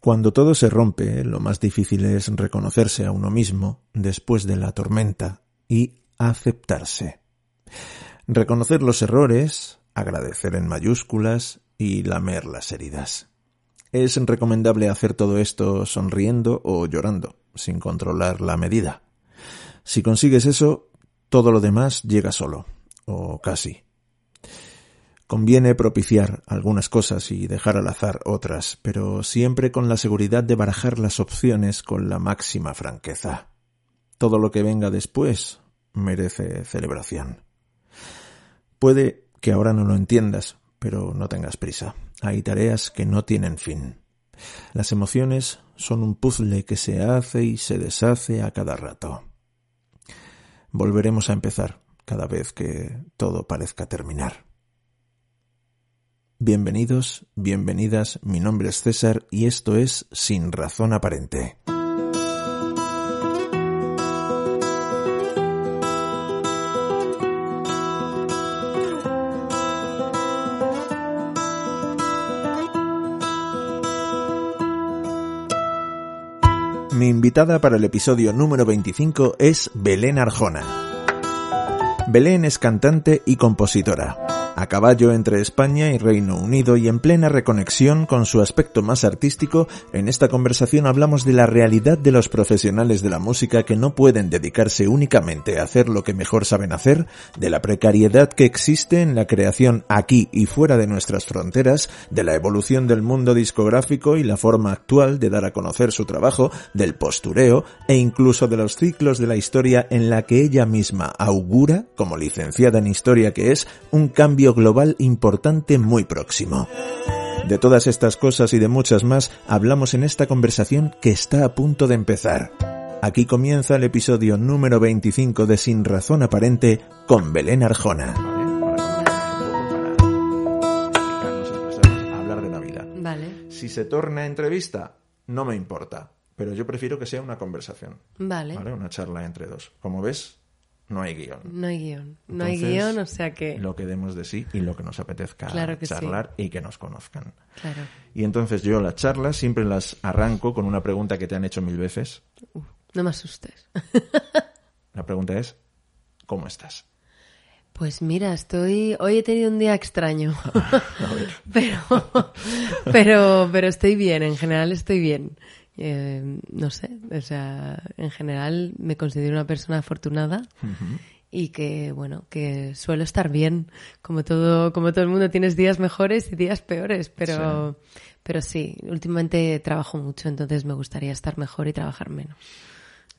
Cuando todo se rompe, lo más difícil es reconocerse a uno mismo después de la tormenta y aceptarse. Reconocer los errores, agradecer en mayúsculas y lamer las heridas. Es recomendable hacer todo esto sonriendo o llorando, sin controlar la medida. Si consigues eso, todo lo demás llega solo, o casi. Conviene propiciar algunas cosas y dejar al azar otras, pero siempre con la seguridad de barajar las opciones con la máxima franqueza. Todo lo que venga después merece celebración. Puede que ahora no lo entiendas, pero no tengas prisa. Hay tareas que no tienen fin. Las emociones son un puzzle que se hace y se deshace a cada rato. Volveremos a empezar cada vez que todo parezca terminar. Bienvenidos, bienvenidas, mi nombre es César y esto es Sin Razón Aparente. Mi invitada para el episodio número 25 es Belén Arjona. Belén es cantante y compositora a caballo entre España y Reino Unido y en plena reconexión con su aspecto más artístico, en esta conversación hablamos de la realidad de los profesionales de la música que no pueden dedicarse únicamente a hacer lo que mejor saben hacer, de la precariedad que existe en la creación aquí y fuera de nuestras fronteras, de la evolución del mundo discográfico y la forma actual de dar a conocer su trabajo, del postureo e incluso de los ciclos de la historia en la que ella misma augura, como licenciada en historia que es, un cambio global importante muy próximo. De todas estas cosas y de muchas más hablamos en esta conversación que está a punto de empezar. Aquí comienza el episodio número 25 de Sin Razón Aparente con Belén Arjona. Hablar de Navidad. Vale. Si se torna entrevista, no me importa, pero yo prefiero que sea una conversación. Vale. ¿Vale? Una charla entre dos. Como ves, no hay guion. No hay guion. No hay guion, o sea que... Lo que demos de sí y lo que nos apetezca charlar y que nos conozcan. Claro. Y entonces yo las charlas siempre las arranco con una pregunta que te han hecho mil veces. no me asustes. La pregunta es, ¿cómo estás? Pues mira, estoy. Hoy he tenido un día extraño. pero, pero, pero estoy bien, en general estoy bien. Eh, no sé, o sea, en general me considero una persona afortunada y que, bueno, que suelo estar bien. Como todo, como todo el mundo, tienes días mejores y días peores, pero sí. pero sí, últimamente trabajo mucho, entonces me gustaría estar mejor y trabajar menos.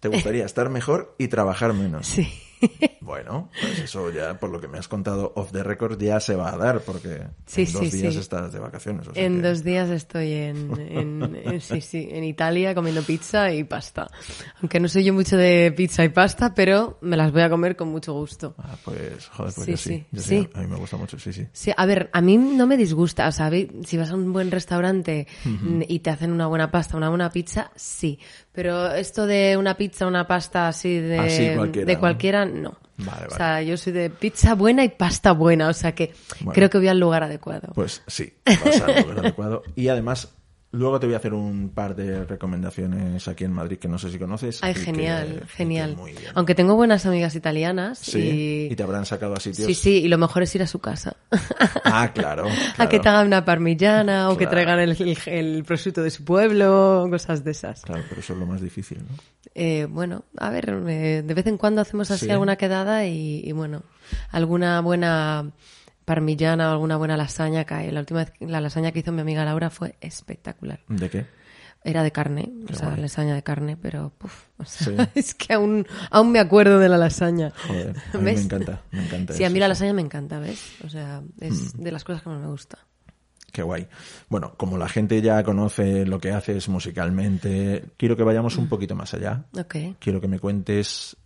¿Te gustaría estar mejor y trabajar menos? Sí. Bueno, pues eso ya, por lo que me has contado off the record, ya se va a dar, porque en dos días estás de vacaciones. O sea en que... dos días estoy en, en, en, sí, sí, en Italia comiendo pizza y pasta. Aunque no soy yo mucho de pizza y pasta, pero me las voy a comer con mucho gusto. Ah, pues, joder, pues sí, yo sí. Yo sí. A mí me gusta mucho, sí, sí. Sí, a ver, a mí no me disgusta, o sea, si vas a un buen restaurante uh -huh. y te hacen una buena pasta, una buena pizza, sí. Pero esto de una pizza, una pasta así de, así cualquiera, de cualquiera, no. no. Vale, vale. O sea, yo soy de pizza buena y pasta buena, o sea que bueno, creo que voy al lugar adecuado. Pues sí, vas al lugar adecuado. Y además, luego te voy a hacer un par de recomendaciones aquí en Madrid que no sé si conoces. Ay, genial, que, genial. Aunque tengo buenas amigas italianas. Sí, y... y... te habrán sacado a sitios. Sí, sí, y lo mejor es ir a su casa. Ah, claro. claro. A que te hagan una parmigiana claro. o que traigan el, el, el, prosciutto de su pueblo, cosas de esas. Claro, pero eso es lo más difícil, ¿no? Eh, bueno, a ver, eh, de vez en cuando hacemos así sí. alguna quedada y, y, bueno, alguna buena parmigiana o alguna buena lasaña cae. La última vez, la lasaña que hizo mi amiga Laura fue espectacular. ¿De qué? Era de carne, Qué o sea, guay. lasaña de carne, pero puf, o sea, Sí. es que aún, aún me acuerdo de la lasaña. Joder, a mí ¿Ves? me encanta, me encanta. Sí, a mí la sí. lasaña me encanta, ¿ves? O sea, es Mm. de las cosas que más me gusta. Qué guay. Bueno, como la gente ya conoce lo que haces musicalmente, quiero que vayamos un poquito más allá. Ok, Quiero que me cuentes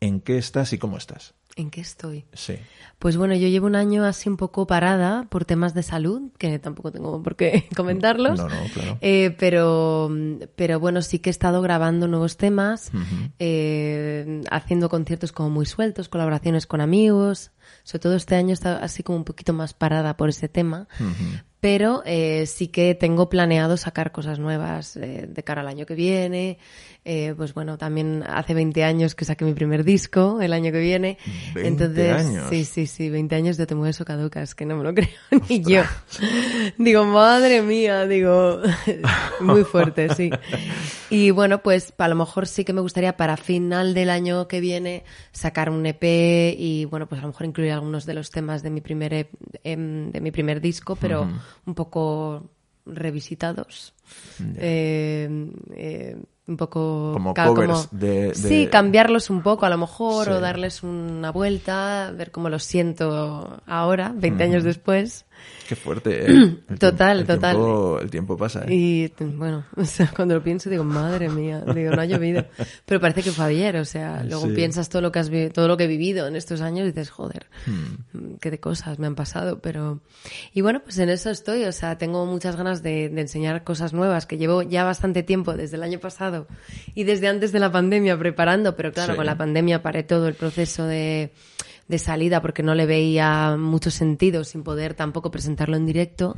en qué estás y cómo estás. ¿En qué estoy? Sí. Pues bueno, yo llevo un año así un poco parada por temas de salud, que tampoco tengo por qué comentarlos. No, no, claro. Eh, pero, pero bueno, sí que he estado grabando nuevos temas, eh, haciendo conciertos como muy sueltos, colaboraciones con amigos. Sobre todo este año está así como un poquito más parada por ese tema. Pero eh, sí que tengo planeado sacar cosas nuevas eh, de cara al año que viene. Eh, pues bueno, también hace 20 años que saqué mi primer disco, el año que viene. 20 Entonces, años. sí, sí, sí, 20 años de Te mueves o caducas, que no me lo creo ni yo. Digo, madre mía, digo, muy fuerte, sí. Y bueno, pues a lo mejor sí que me gustaría para final del año que viene sacar un EP y bueno, pues a lo mejor incluir algunos de los temas de mi primer, EP, em, de mi primer disco, pero un poco revisitados. Eh, eh, un poco Como de- de- sí cambiarlos un poco a lo mejor Sí. o darles una vuelta ver cómo los siento ahora 20 años después Qué fuerte, ¿eh? El tiempo- Total, el total. tiempo- el tiempo pasa, ¿eh? y bueno o sea cuando lo pienso digo madre mía digo no ha llovido pero parece que fue ayer o sea luego Sí. piensas todo lo que has todo lo que he vivido en estos años y dices joder Hmm. qué de cosas me han pasado pero y bueno pues en eso estoy o sea tengo muchas ganas de, de enseñar cosas nuevas que llevo ya bastante tiempo desde el año pasado y desde antes de la pandemia preparando pero claro Sí. con la pandemia paré todo el proceso de de salida porque no le veía mucho sentido sin poder tampoco presentarlo en directo.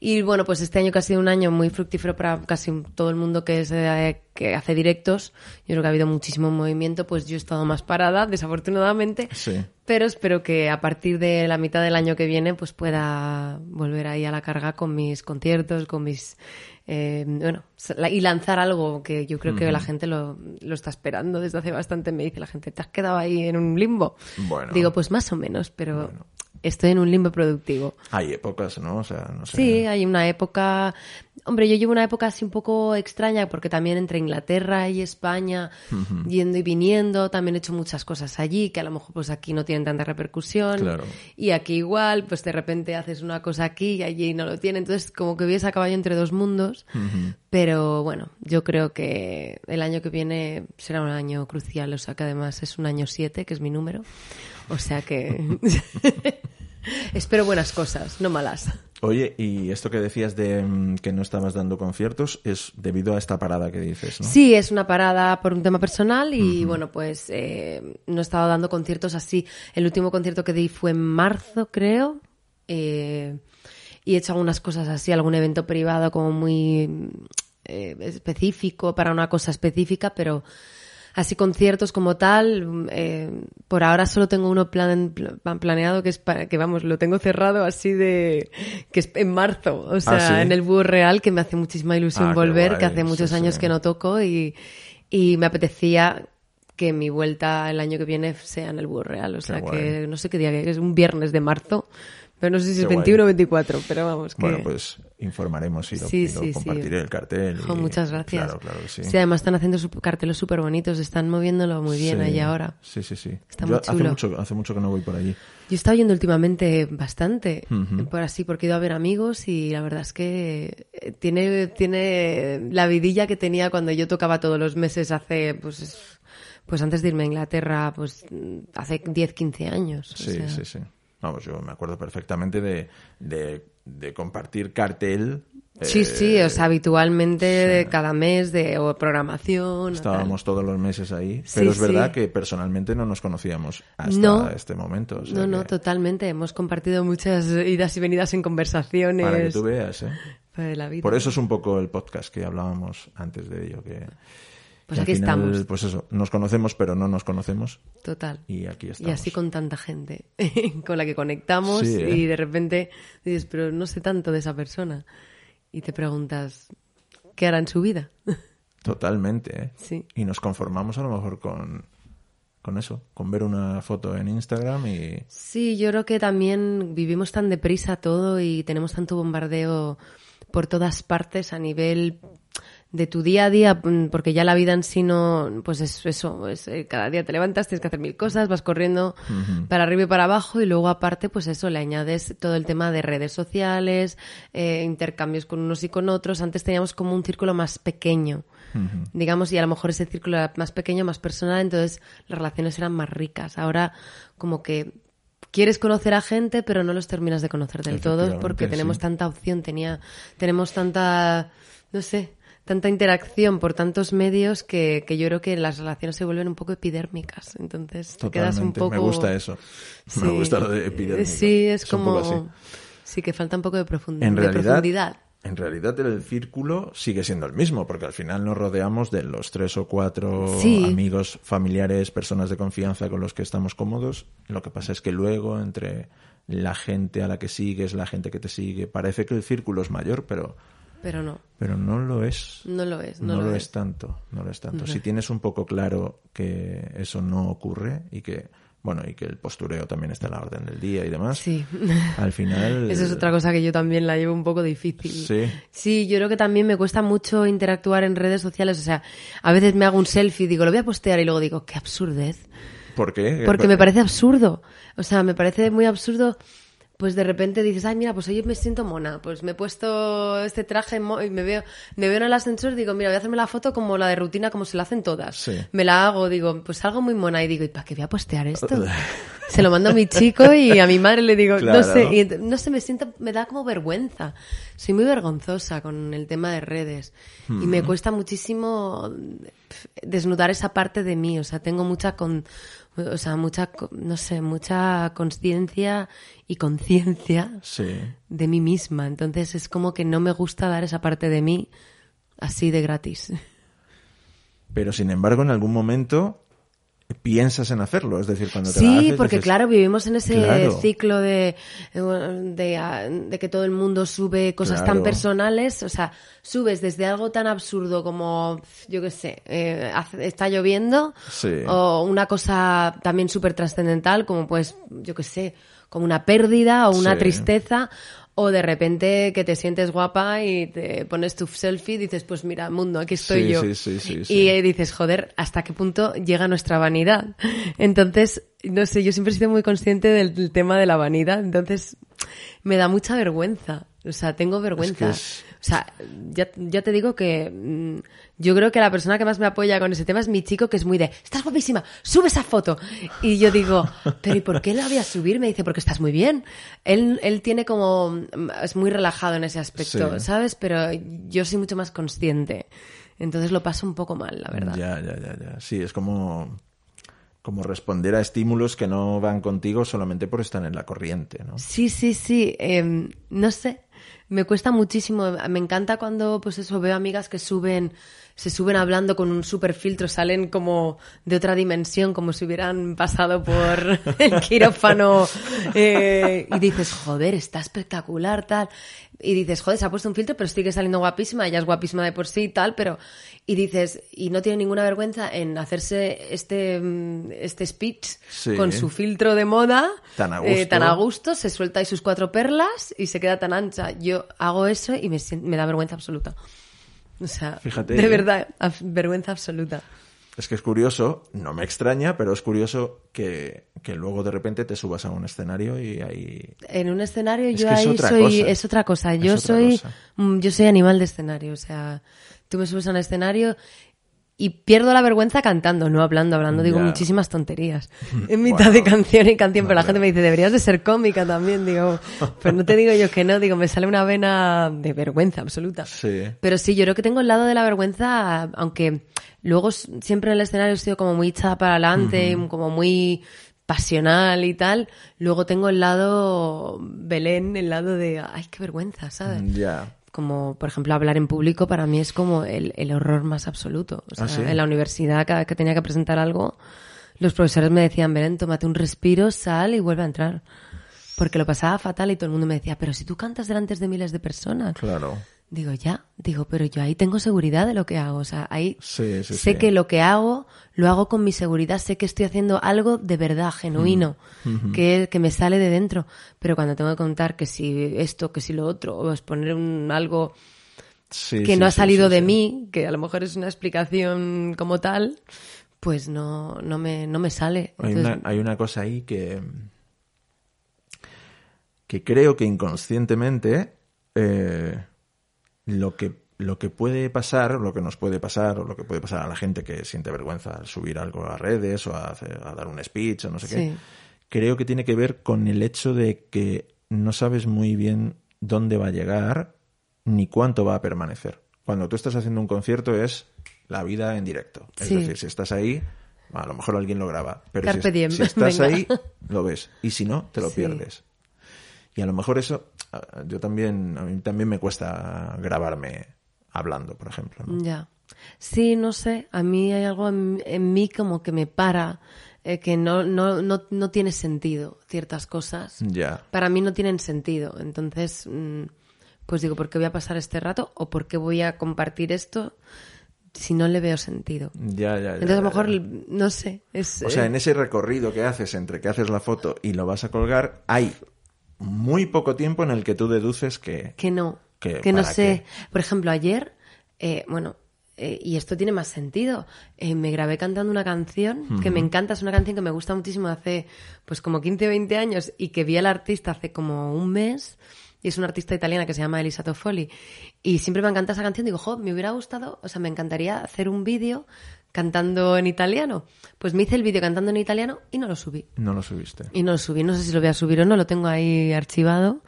Y bueno, pues este año que ha sido un año muy fructífero para casi todo el mundo que, es, eh, que hace directos, yo creo que ha habido muchísimo movimiento, pues yo he estado más parada, desafortunadamente. Sí. Pero espero que a partir de la mitad del año que viene pues pueda volver ahí a la carga con mis conciertos, con mis... eh, bueno, y lanzar algo que yo creo que la gente lo, lo está esperando desde hace bastante. Me dice la gente, ¿te has quedado ahí en un limbo? Bueno. Digo, pues más o menos, pero estoy en un limbo productivo. Hay épocas, ¿no? O sea, no sé. Sí, hay una época. Hombre, yo llevo una época así un poco extraña porque también entre Inglaterra y España, yendo y viniendo, también he hecho muchas cosas allí que a lo mejor pues aquí no tienen tanta repercusión. Claro. Y aquí igual, pues de repente haces una cosa aquí y allí no lo tiene. Entonces, como que vives a caballo entre dos mundos. Pero bueno, yo creo que el año que viene será un año crucial. O sea que además es un año 7, que es mi número. O sea que. Espero buenas cosas, no malas. Oye, y esto que decías de mm, que no estabas dando conciertos es debido a esta parada que dices, ¿no? Sí, es una parada por un tema personal y bueno, pues eh, no he estado dando conciertos así. El último concierto que di fue en marzo, creo. eh, y he hecho algunas cosas así, algún evento privado como muy eh, específico para una cosa específica, pero así conciertos como tal, eh, por ahora solo tengo uno plan, plan- planeado que es para que vamos, lo tengo cerrado así de que es en marzo, o sea, ¿sí? en el Búho Real que me hace muchísima ilusión Ah, volver, guay, que hace muchos sí. años que no toco y, y me apetecía que mi vuelta el año que viene sea en el Búho Real, o sea que no sé qué día que es, un viernes de marzo, pero no sé si Qué es guay. 21 o 24, pero vamos que Bueno, pues informaremos y lo, Sí, y lo sí, sí. compartiré el cartel. Muchas gracias. Claro, claro que sí. además están haciendo su- carteles súper bonitos, están moviéndolo muy bien ahí ahora. Sí, sí, sí. Está Yo muy hace chulo. mucho, hace mucho que no voy por allí. Yo he estado yendo últimamente bastante, por así, porque he ido a ver amigos y la verdad es que eh, tiene, tiene la vidilla que tenía cuando yo tocaba todos los meses hace, pues, es- pues antes de irme a Inglaterra, pues hace 10, 15 años. o Sí, sea. sí, sí. Vamos, yo me acuerdo perfectamente de, de, de compartir cartel. Sí, eh, sí, o sea, habitualmente de cada mes de o programación. o Estábamos todos los meses ahí, Sí, pero es sí. verdad que personalmente no nos conocíamos hasta No. este momento. o tal. sea No, no, que- totalmente. Hemos compartido muchas idas y venidas en conversaciones. Para que tú veas, ¿eh? de la vida. Por eso es un poco el podcast que hablábamos antes de ello, que, Pues aquí final, estamos. Pues eso, nos conocemos pero no nos conocemos Total. y aquí Y estamos. así con tanta gente con la que conectamos Sí, ¿eh? y de repente dices, pero no sé tanto de esa persona. Y te preguntas, ¿qué hará en su vida? Totalmente, ¿eh? Sí. Y nos conformamos a lo mejor con, con eso, con ver una foto en Instagram y... Sí, yo creo que también vivimos tan deprisa todo y tenemos tanto bombardeo por todas partes a nivel de tu día a día, mm, porque ya la vida en sí no, pues es eso, es, eh, cada día te levantas, tienes que hacer mil cosas, vas corriendo para arriba y para abajo y luego aparte, pues eso, le añades todo el tema de redes sociales, eh, intercambios con unos y con otros. Antes teníamos como un círculo más pequeño, digamos, y a lo mejor ese círculo era más pequeño, más personal, entonces las relaciones eran más ricas. Ahora como que quieres conocer a gente, pero no los terminas de conocer del todo porque tenemos sí. tanta opción, tenía, tenemos tanta, no sé, tanta interacción por tantos medios que, que yo creo que las relaciones se vuelven un poco epidérmicas. Entonces te quedas un poco... me gusta eso. Sí. Me gusta lo de epidérmico. Sí, es, como... así. Sí, que falta un poco de, profund- En de realidad, profundidad. En realidad el círculo sigue siendo el mismo, porque al final nos rodeamos de los tres o cuatro Sí. amigos, familiares, personas de confianza con los que estamos cómodos. Lo que pasa es que luego entre la gente a la que sigues, la gente que te sigue, parece que el círculo es mayor, pero, Pero no, pero no lo es. no lo es. No, No, lo es tanto, no lo es tanto. Si tienes un poco claro que eso no ocurre y que, bueno, y que el postureo también está en la orden del día y demás, Sí. al final... Esa es otra cosa que yo también la llevo un poco difícil. Sí. Sí, yo creo que también me cuesta mucho interactuar en redes sociales. O sea, a veces me hago un selfie y digo, lo voy a postear y luego digo, qué absurdez. ¿Por qué? Porque me parece absurdo. O sea, me parece muy absurdo. Pues de repente dices, ay, mira, pues hoy me siento mona. Pues me he puesto este traje y me veo, me veo en el ascensor y digo, mira, voy a hacerme la foto como la de rutina, como se la hacen todas. Sí. Me la hago, digo, pues salgo muy mona y digo, ¿y para qué voy a postear esto? se lo mando a mi chico y a mi madre le digo, Claro. no sé, y no sé, me siento, me da como vergüenza. Soy muy vergonzosa con el tema de redes y me cuesta muchísimo desnudar esa parte de mí. O sea, tengo mucha con, o sea, mucha, no sé, mucha conciencia y conciencia Sí. de mí misma. Entonces es como que no me gusta dar esa parte de mí así de gratis. Pero sin embargo, en algún momento piensas en hacerlo. Es decir, cuando te la Sí, haces, porque dices, claro, vivimos en ese Claro. ciclo de, de, de que todo el mundo sube cosas tan personales. O sea, subes desde algo tan absurdo como, yo qué sé, eh, está lloviendo, Sí. o una cosa también súper trascendental como pues, yo qué sé, como una pérdida o una Sí. tristeza. O de repente que te sientes guapa y te pones tu selfie y dices, pues mira, mundo, aquí estoy Sí, yo. sí, sí, sí, y dices, joder, ¿hasta qué punto llega nuestra vanidad? Entonces, no sé, yo siempre he sido muy consciente del, tema de la vanidad, entonces me da mucha vergüenza. O sea, tengo vergüenza. es- sea, ya, ya te digo que mm, yo creo que la persona que más me apoya con ese tema es mi chico, que es muy de, estás guapísima, sube esa foto. Y yo digo, pero ¿y por qué la voy a subir? Me dice, porque estás muy bien. Él, él tiene como, mm, es muy relajado en ese aspecto, Sí. ¿sabes? Pero yo soy mucho más consciente. Entonces lo paso un poco mal, la verdad. Ya, ya, ya, ya. Sí, es como, como responder a estímulos que no van contigo solamente por estar en la corriente, ¿no? Sí, sí, sí. em, no sé. Me cuesta muchísimo. Me encanta cuando, pues eso, veo amigas que suben, se suben hablando con un super filtro, salen como de otra dimensión, como si hubieran pasado por el quirófano. eh, y dices, joder, está espectacular, tal. Y dices, joder, se ha puesto un filtro, pero sigue saliendo guapísima, ella es guapísima de por sí y tal, pero. Y dices, y no tiene ninguna vergüenza en hacerse este, mm, este speech Sí. con su filtro de moda. Tan a eh, gusto. tan a gusto, se suelta ahí sus cuatro perlas y se queda tan ancha. Yo hago eso y me, me da vergüenza absoluta. O sea, Fíjate, de ¿eh? verdad, vergüenza absoluta. Es que es curioso, no me extraña, pero es curioso que, que luego de repente te subas a un escenario y ahí... En un escenario Es yo es ahí soy cosa. es otra cosa. Yo otra soy cosa. mm, yo soy animal de escenario, o sea, tú me subes a un escenario y pierdo la vergüenza cantando, no hablando, hablando digo muchísimas tonterías en mitad de canción y canción, pero la gente me dice, "Deberías de ser cómica también", digo, pues no te digo yo que no, digo, me sale una vena de vergüenza absoluta. Sí. Pero sí, yo creo que tengo el lado de la vergüenza, aunque luego siempre en el escenario he sido como muy echada para adelante, como muy pasional y tal. Luego tengo el lado Belén, el lado de, ay, qué vergüenza, ¿sabes? Ya. Como, por ejemplo, hablar en público para mí es como el, el horror más absoluto. O sea, ¿Ah, sí? en la universidad, cada vez que tenía que presentar algo, los profesores me decían, Belén, tómate un respiro, sal y vuelve a entrar. Porque lo pasaba fatal y todo el mundo me decía, pero si tú cantas delante de miles de personas. Claro. Digo, ya, digo, pero yo ahí tengo seguridad de lo que hago. O sea, ahí Sí, sí, sé sí. que lo que hago, lo hago con mi seguridad, sé que estoy haciendo algo de verdad, genuino, que, que me sale de dentro. Pero cuando tengo que contar que si esto, que si lo otro, o exponer un, algo que no ha salido de mí, que a lo mejor es una explicación como tal, pues no, no, me, no me sale. Hay Entonces, una, hay una cosa ahí que, que creo que inconscientemente eh, lo, que, lo que puede pasar, lo que nos puede pasar, o lo que puede pasar a la gente que siente vergüenza al subir algo a redes o a, hacer- a dar un speech o no sé qué, creo que tiene que ver con el hecho de que no sabes muy bien dónde va a llegar ni cuánto va a permanecer. Cuando tú estás haciendo un concierto es la vida en directo. Es Sí. decir, si estás ahí, a lo mejor alguien lo graba. Pero si, si estás venga. ahí, lo ves. Y si no, te lo Sí. pierdes. Y a lo mejor eso, yo también, a mí también me cuesta grabarme hablando, por ejemplo. ¿no? Ya. Sí, no sé. A mí hay algo en, en mí como que me para, eh, que no, no, no, no tiene sentido ciertas cosas. Ya. Para mí no tienen sentido. Entonces, mm, pues digo, ¿por qué voy a pasar este rato? ¿O por qué voy a compartir esto si no le veo sentido? Ya, ya, ya. Entonces, a lo mejor, no sé. Es, O sea, eh, en ese recorrido que haces entre que haces la foto y lo vas a colgar, hay muy poco tiempo en el que tú deduces que... que no. que Que no sé. Por ejemplo, ayer, eh, bueno, eh, y esto tiene más sentido, eh, me grabé cantando una canción que me encanta, es una canción que me gusta muchísimo hace pues como 15 o 20 años y que vi al artista hace como un mes. Y es una artista italiana que se llama Elisa Toffoli. Y siempre me encanta esa canción. Digo, jo, me hubiera gustado, o sea, me encantaría hacer un vídeo cantando en italiano. Pues me hice el vídeo cantando en italiano y no lo subí. No lo subiste. Y no lo subí, no sé si lo voy a subir o no, lo tengo ahí archivado.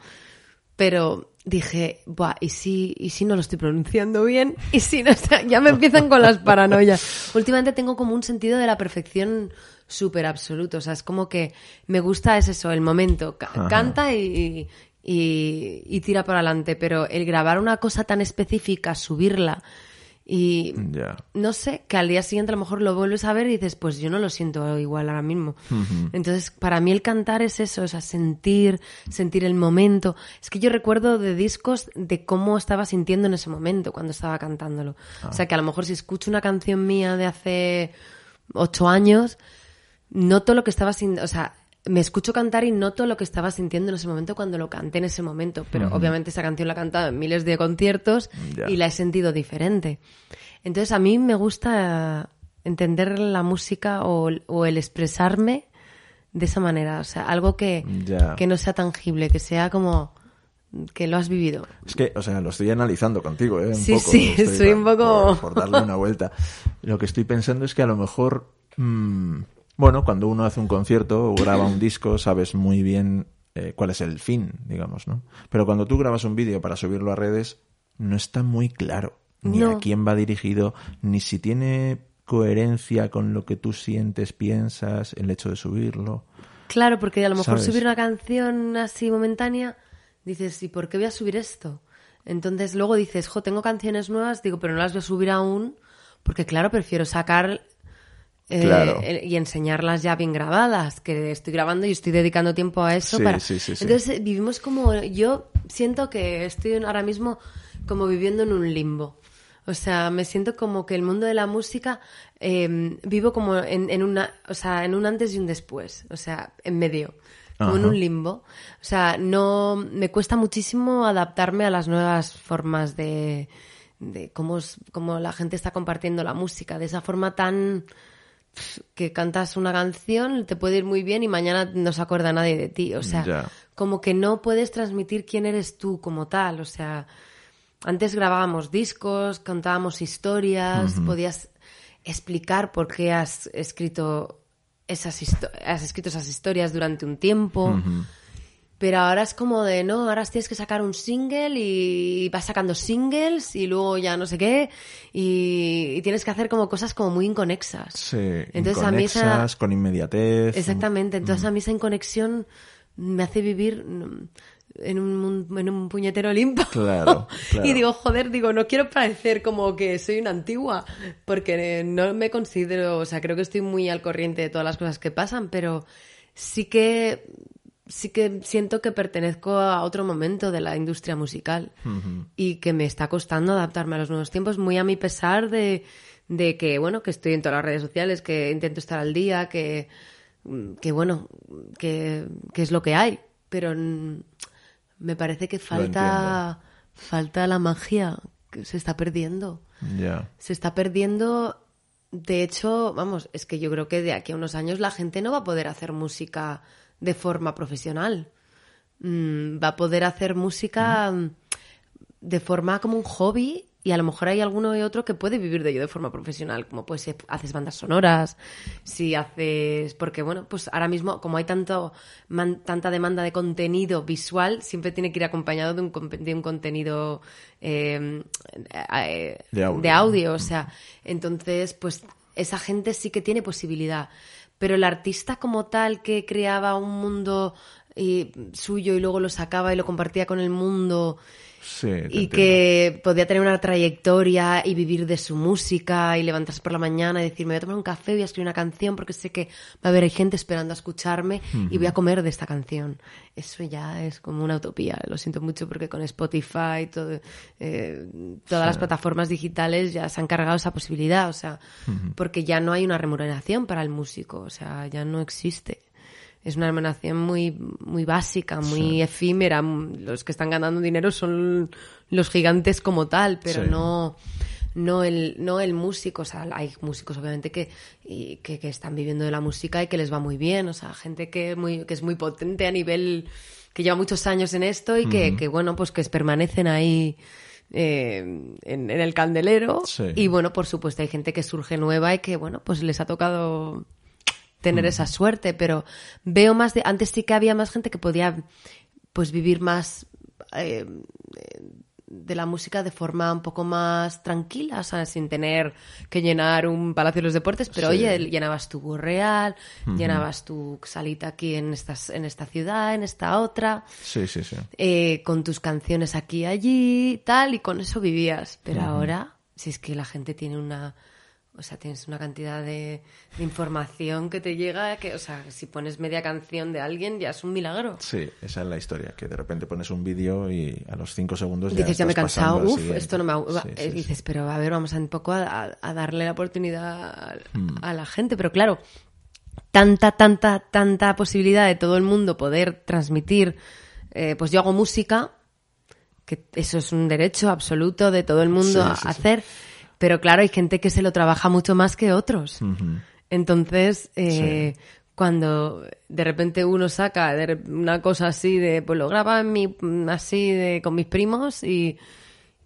Pero dije, Buah, ¿y si, ¿y si no lo estoy pronunciando bien? Y si no está, ya me empiezan con las paranoias. Últimamente tengo como un sentido de la perfección súper absoluto. O sea, es como que me gusta es eso, el momento. Ca- Ajá. Canta y, y, y tira para adelante. Pero el grabar una cosa tan específica, subirla y no sé, que al día siguiente a lo mejor lo vuelves a ver y dices, pues yo no lo siento igual ahora mismo. Entonces, para mí el cantar es eso, o sea, sentir, sentir el momento. Es que yo recuerdo de discos de cómo estaba sintiendo en ese momento cuando estaba cantándolo. O sea, que a lo mejor si escucho una canción mía de hace ocho años, noto lo que estaba sintiendo, o sea, me escucho cantar y noto lo que estaba sintiendo en ese momento cuando lo canté en ese momento. Pero obviamente esa canción la he cantado en miles de conciertos y la he sentido diferente. Entonces a mí me gusta entender la música o, o el expresarme de esa manera. O sea, algo que, que no sea tangible, que sea como que lo has vivido. Es que, o sea, lo estoy analizando contigo, ¿eh? Un Sí, poco, sí, estoy soy un poco- Por, por darle una vuelta. Lo que estoy pensando es que a lo mejor... mm, bueno, cuando uno hace un concierto o graba un disco, sabes muy bien eh, cuál es el fin, digamos, ¿no? Pero cuando tú grabas un vídeo para subirlo a redes, no está muy claro ni No. a quién va dirigido, ni si tiene coherencia con lo que tú sientes, piensas, el hecho de subirlo. Claro, porque a lo mejor ¿Sabes? subir una canción así momentánea, dices, ¿y por qué voy a subir esto? Entonces luego dices, jo, tengo canciones nuevas, digo, pero no las voy a subir aún, porque claro, prefiero sacar eh, Claro. eh, y enseñarlas ya bien grabadas, que estoy grabando y estoy dedicando tiempo a eso Sí, para... sí, sí, sí. Entonces eh, vivimos como, yo siento que estoy ahora mismo como viviendo en un limbo. O sea, me siento como que el mundo de la música eh, vivo como en, en una, o sea, en un antes y un después, o sea, en medio, como en un limbo. O sea, no me cuesta muchísimo adaptarme a las nuevas formas de, de cómo, es- cómo la gente está compartiendo la música, de esa forma tan que cantas una canción, te puede ir muy bien y mañana no se acuerda nadie de ti. O sea, como que no puedes transmitir quién eres tú como tal. O sea, antes grabábamos discos, contábamos historias, podías explicar por qué has escrito esas has escrito esas historias durante un tiempo. Pero ahora es como de, no, ahora tienes que sacar un single y vas sacando singles y luego ya no sé qué y, y tienes que hacer como cosas como muy inconexas. Sí, Entonces a mí esa- con inmediatez. Exactamente, entonces a mí esa inconexión me hace vivir mm, en un, en un puñetero limbo. Claro, claro. Y digo, joder, digo, no quiero parecer como que soy una antigua, porque no me considero, o sea, creo que estoy muy al corriente de todas las cosas que pasan, pero sí que sí que siento que pertenezco a otro momento de la industria musical y que me está costando adaptarme a los nuevos tiempos, muy a mi pesar de, de que, bueno, que estoy en todas las redes sociales, que intento estar al día, que, que bueno, que, que es lo que hay, pero me parece que falta, falta la magia que se está perdiendo. Se está perdiendo. De hecho, vamos, es que yo creo que de aquí a unos años la gente no va a poder hacer música de forma profesional. Mm, va a poder hacer música mm, de forma como un hobby y a lo mejor hay alguno y otro que puede vivir de ello de forma profesional, como pues si haces bandas sonoras, si haces, porque bueno, pues ahora mismo como hay tanto man- tanta demanda de contenido visual, siempre tiene que ir acompañado de un, de un contenido eh, eh, De audio. de audio, o sea, entonces pues esa gente sí que tiene posibilidad. Pero el artista como tal que creaba un mundo y suyo y luego lo sacaba y lo compartía con el mundo Sí, y entiendo. que podía tener una trayectoria y vivir de su música y levantarse por la mañana y decir, me voy a tomar un café, voy a escribir una canción porque sé que va a haber gente esperando a escucharme y voy a comer de esta canción. Eso ya es como una utopía. Lo siento mucho porque con Spotify, todo, eh, todas las plataformas digitales ya se han cargado esa posibilidad. O sea, porque ya no hay una remuneración para el músico. O sea, ya no existe es una remuneración muy, muy básica, muy efímera. Los que están ganando dinero son los gigantes como tal, pero Sí. no, no el, no el músico. O sea, hay músicos obviamente que, y- que, que están viviendo de la música y que les va muy bien. O sea, gente que, muy, que es muy potente a nivel, que lleva muchos años en esto y que, que bueno, pues que permanecen ahí. eh, en, en el candelero Sí. y bueno por supuesto hay gente que surge nueva y que bueno pues les ha tocado tener esa suerte, pero veo más de antes sí que había más gente que podía pues vivir más eh, de la música de forma un poco más tranquila, o sea, sin tener que llenar un palacio de los deportes, pero Sí. oye, llenabas tu Real, llenabas tu salita aquí en estas en esta ciudad, en esta otra, Sí, sí, sí. eh, con tus canciones aquí y allí, tal, y con eso vivías. Pero ahora, si es que la gente tiene una, o sea, tienes una cantidad de, de información que te llega, que, o sea, si pones media canción de alguien ya es un milagro. Sí, esa es la historia, que de repente pones un vídeo y a los cinco segundos ya Dices, ya me he cansado, uff, esto no me... ha- Sí, eh, sí, dices, pero a ver, vamos a un poco a, darle la oportunidad a, Hmm. a la gente. Pero claro, tanta, tanta, tanta posibilidad de todo el mundo poder transmitir, eh, pues yo hago música, que eso es un derecho absoluto de todo el mundo a hacer, pero claro, hay gente que se lo trabaja mucho más que otros. Entonces, eh, cuando de repente uno saca de una cosa así de, pues lo graba en mi, así de, con mis primos y,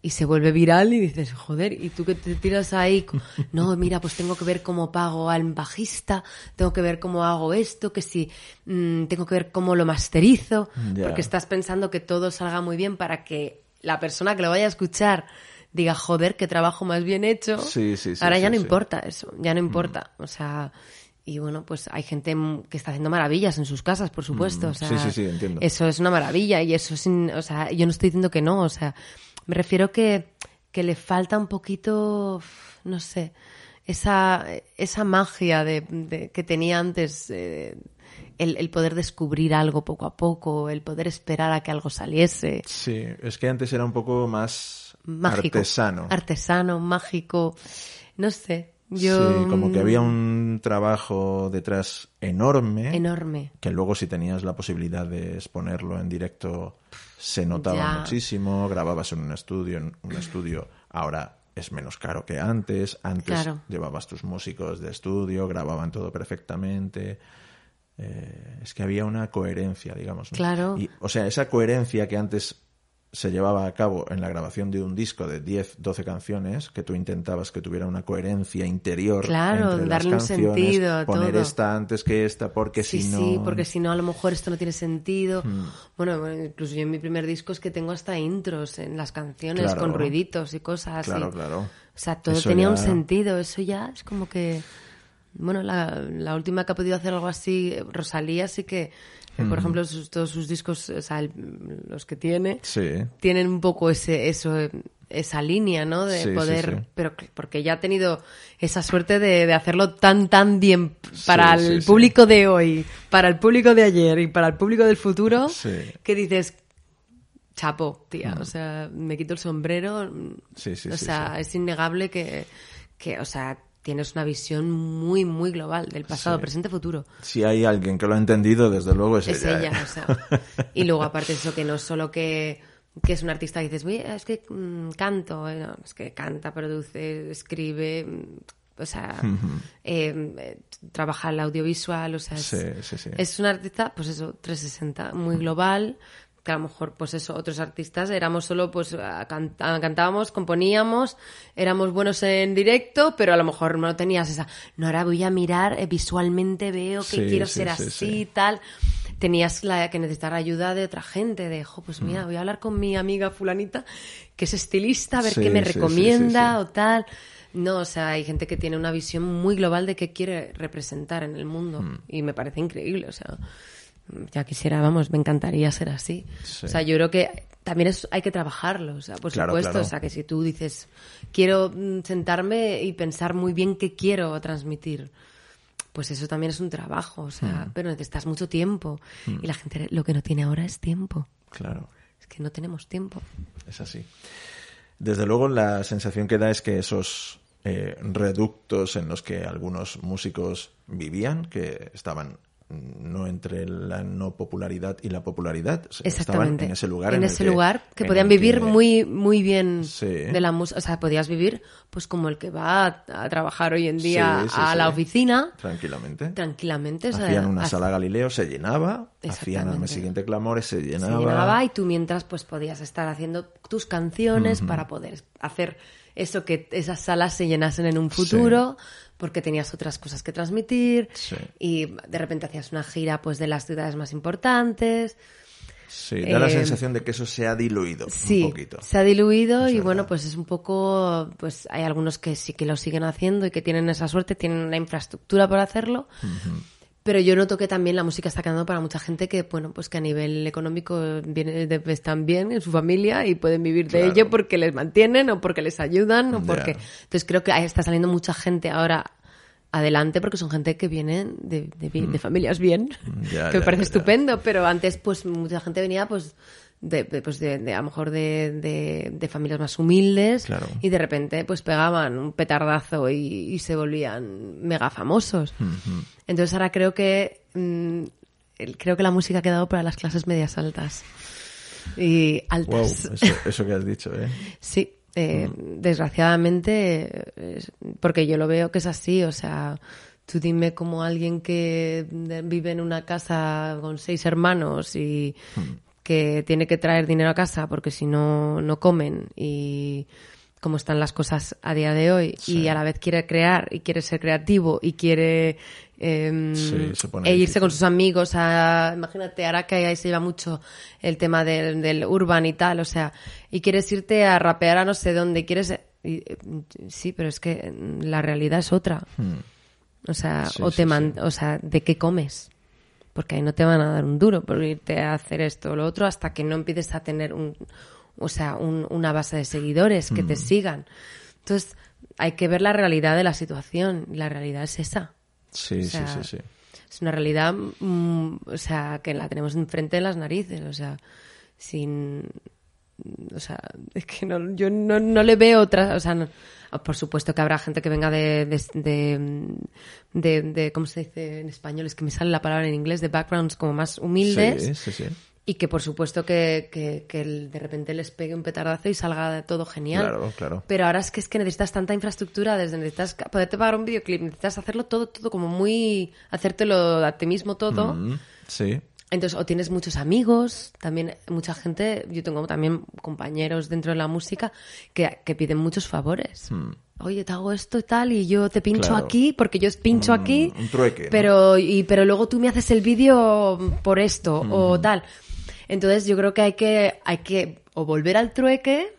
y se vuelve viral y dices, joder, y tú que te tiras ahí, no, mira, pues tengo que ver cómo pago al bajista, tengo que ver cómo hago esto, que si mm, tengo que ver cómo lo masterizo, porque estás pensando que todo salga muy bien para que la persona que lo vaya a escuchar diga, joder, qué trabajo más bien hecho. Sí, sí, sí, Ahora ya no importa eso, ya no importa. O sea, y bueno, pues hay gente que está haciendo maravillas en sus casas, por supuesto. O sea, Mm, Sí, sí, sí, entiendo. Eso es una maravilla y eso es, o sea, yo no estoy diciendo que no, o sea, me refiero que, que le falta un poquito, no sé, esa, esa magia de, de- que tenía antes, eh, el, el poder descubrir algo poco a poco, el poder esperar a que algo saliese. Sí, es que antes era un poco más Mágico. artesano. Artesano, mágico. No sé. Yo. Sí, como que había un trabajo detrás enorme. Enorme. que luego si tenías la posibilidad de exponerlo en directo se notaba Ya. muchísimo, grababas en un estudio, en un estudio ahora es menos caro que antes, antes Claro. llevabas tus músicos de estudio, grababan todo perfectamente. Eh, es que había una coherencia, digamos. ¿no? Claro. Y, o sea, esa coherencia que antes se llevaba a cabo en la grabación de un disco de 10, 12 canciones, que tú intentabas que tuviera una coherencia interior. Claro, entre las darle un canciones, sentido Poner todo. esta antes que esta, porque Sí, si no. sí, porque si no, a lo mejor esto no tiene sentido. Hmm. Bueno, incluso yo en mi primer disco es que tengo hasta intros en las canciones Claro. con ruiditos y cosas Claro, claro. O sea, todo Eso tenía un sentido. Eso ya es como que. Bueno, la, la última que ha podido hacer algo así, Rosalía, sí que, por ejemplo, sus- todos sus discos, o sea, el- los que tiene, Sí. tienen un poco ese, eso, esa línea, ¿no? De Sí, poder, sí. pero que- porque ya ha tenido esa suerte de, de hacerlo tan, tan bien para el público de hoy, para el público de ayer y para el público del futuro, Sí. Que dices, chapo, tía, o sea, me quito el sombrero, Sí, sí, o sea, es innegable que, que, o sea, tienes una visión muy, muy global del pasado, Sí. presente, futuro. Si hay alguien que lo ha entendido, desde luego es, Es ella. ella, ¿eh? o sea. Y luego, aparte de eso, que no solo que, que es un artista que dices, "Uy, es que mm, canto, eh, no, es que canta, produce, escribe, mm, o sea, eh, eh, trabaja el audiovisual, o sea, es, Sí, sí, sí. es un artista, pues eso, 360, muy global, que a lo mejor, pues eso, otros artistas éramos solo, pues, cantábamos, componíamos, éramos buenos en directo, pero a lo mejor no tenías esa, no, ahora voy a mirar, eh, visualmente veo que Sí, quiero sí, ser sí, así sí. y tal. Tenías la que necesitar ayuda de otra gente, de, jo, pues Mm. mira, voy a hablar con mi amiga fulanita, que es estilista, a ver qué me recomienda o tal. No, o sea, hay gente que tiene una visión muy global de qué quiere representar en el mundo Mm. y me parece increíble, o sea, ya quisiera, vamos, me encantaría ser así. Sí. O sea, yo creo que también es, hay que trabajarlo, o sea, por Claro, supuesto. claro. O sea, que si tú dices, quiero mm, sentarme y pensar muy bien qué quiero transmitir, pues eso también es un trabajo, o Mm. sea, pero necesitas mucho tiempo. Y la gente lo que no tiene ahora es tiempo. Claro. Es que no tenemos tiempo. Es así. Desde luego, la sensación que da es que esos eh, reductos en los que algunos músicos vivían, que estaban mm, no entre la no popularidad y la popularidad, estaban en ese lugar. En ese que- lugar que podían vivir que- muy, muy bien Sí. de la música. O sea, podías vivir pues como el que va a, a trabajar hoy en día Sí, sí, a la oficina Tranquilamente. tranquilamente. o sea, Hacían una sala Galileo, se llenaba, hacían al mes siguiente clamores, se se llenaba. llenaba y tú mientras pues podías estar haciendo tus canciones para poder hacer eso que esas salas se llenasen en un futuro porque tenías otras cosas que transmitir Sí. y de repente hacías una gira pues de las ciudades más importantes Sí, da la Eh, sensación de que eso se ha diluido sí un poquito. se ha diluido Es y verdad. bueno pues es un poco pues hay algunos que sí que lo siguen haciendo y que tienen esa suerte tienen la infraestructura para hacerlo pero yo noto que también la música está quedando para mucha gente que, bueno, pues que a nivel económico viene están bien en su familia y pueden vivir de Claro. ello porque les mantienen o porque les ayudan o porque... Entonces creo que está saliendo mucha gente ahora adelante porque son gente que vienen de, de familias bien, Mm. Que me parece estupendo, pero antes pues mucha gente venía pues de, de, pues de, de, a lo mejor de, de, familias más humildes Claro. y de repente pues pegaban un petardazo y, y se volvían mega famosos. Entonces ahora creo que mm, creo que la música ha quedado para las clases medias altas y Wow, altas. eso, eso que has dicho, ¿eh? Sí, eh, desgraciadamente, es- porque yo lo veo que es así, o sea, tú dime como alguien que vive en una casa con seis hermanos y que tiene que traer dinero a casa porque si no, no comen y cómo están las cosas a día de hoy y a la vez quiere crear y quiere ser creativo y quiere em, Sí, pone e irse difícil. con sus amigos a, imagínate, ahora que ahí se lleva mucho el tema del, del urban y tal, o sea, y quieres irte a rapear a no sé dónde, quieres, y, eh, sí, pero es que la realidad es otra. O sea, Hmm. Sí, o te man- o sea, ¿de qué comes? Porque ahí no te van a dar un duro por irte a hacer esto o lo otro hasta que no empieces a tener un, o sea, un- una base de seguidores que te sigan. Entonces, hay que ver la realidad de la situación. La realidad es esa. Sí, O sea, sí, sí, sí. Es una realidad, mm, o sea, que la tenemos enfrente de las narices, o sea, sin, o sea, es que no, yo no, no le veo otra, o sea, no- por supuesto que habrá gente que venga de, de, de, de- de- ¿cómo se dice en español? Es que me sale la palabra en inglés, de backgrounds como más humildes. Sí, sí, sí. Y que por supuesto que, que, que de repente les pegue un petardazo y salga todo genial. Claro, claro. Pero ahora es que es que necesitas tanta infraestructura, desde necesitas poderte pagar un videoclip, necesitas hacerlo todo, todo como muy, hacértelo a ti mismo todo. Mm, sí. Entonces, o tienes muchos amigos, también mucha gente, yo tengo también compañeros dentro de la música que, que piden muchos favores. Oye, te hago esto y tal, y yo te pincho Hmm. Claro. aquí, porque yo pincho aquí. un trueque, ¿no? Pero, y, pero luego tú me haces el vídeo por esto, o tal. Entonces, yo creo que hay que, hay que o volver al trueque,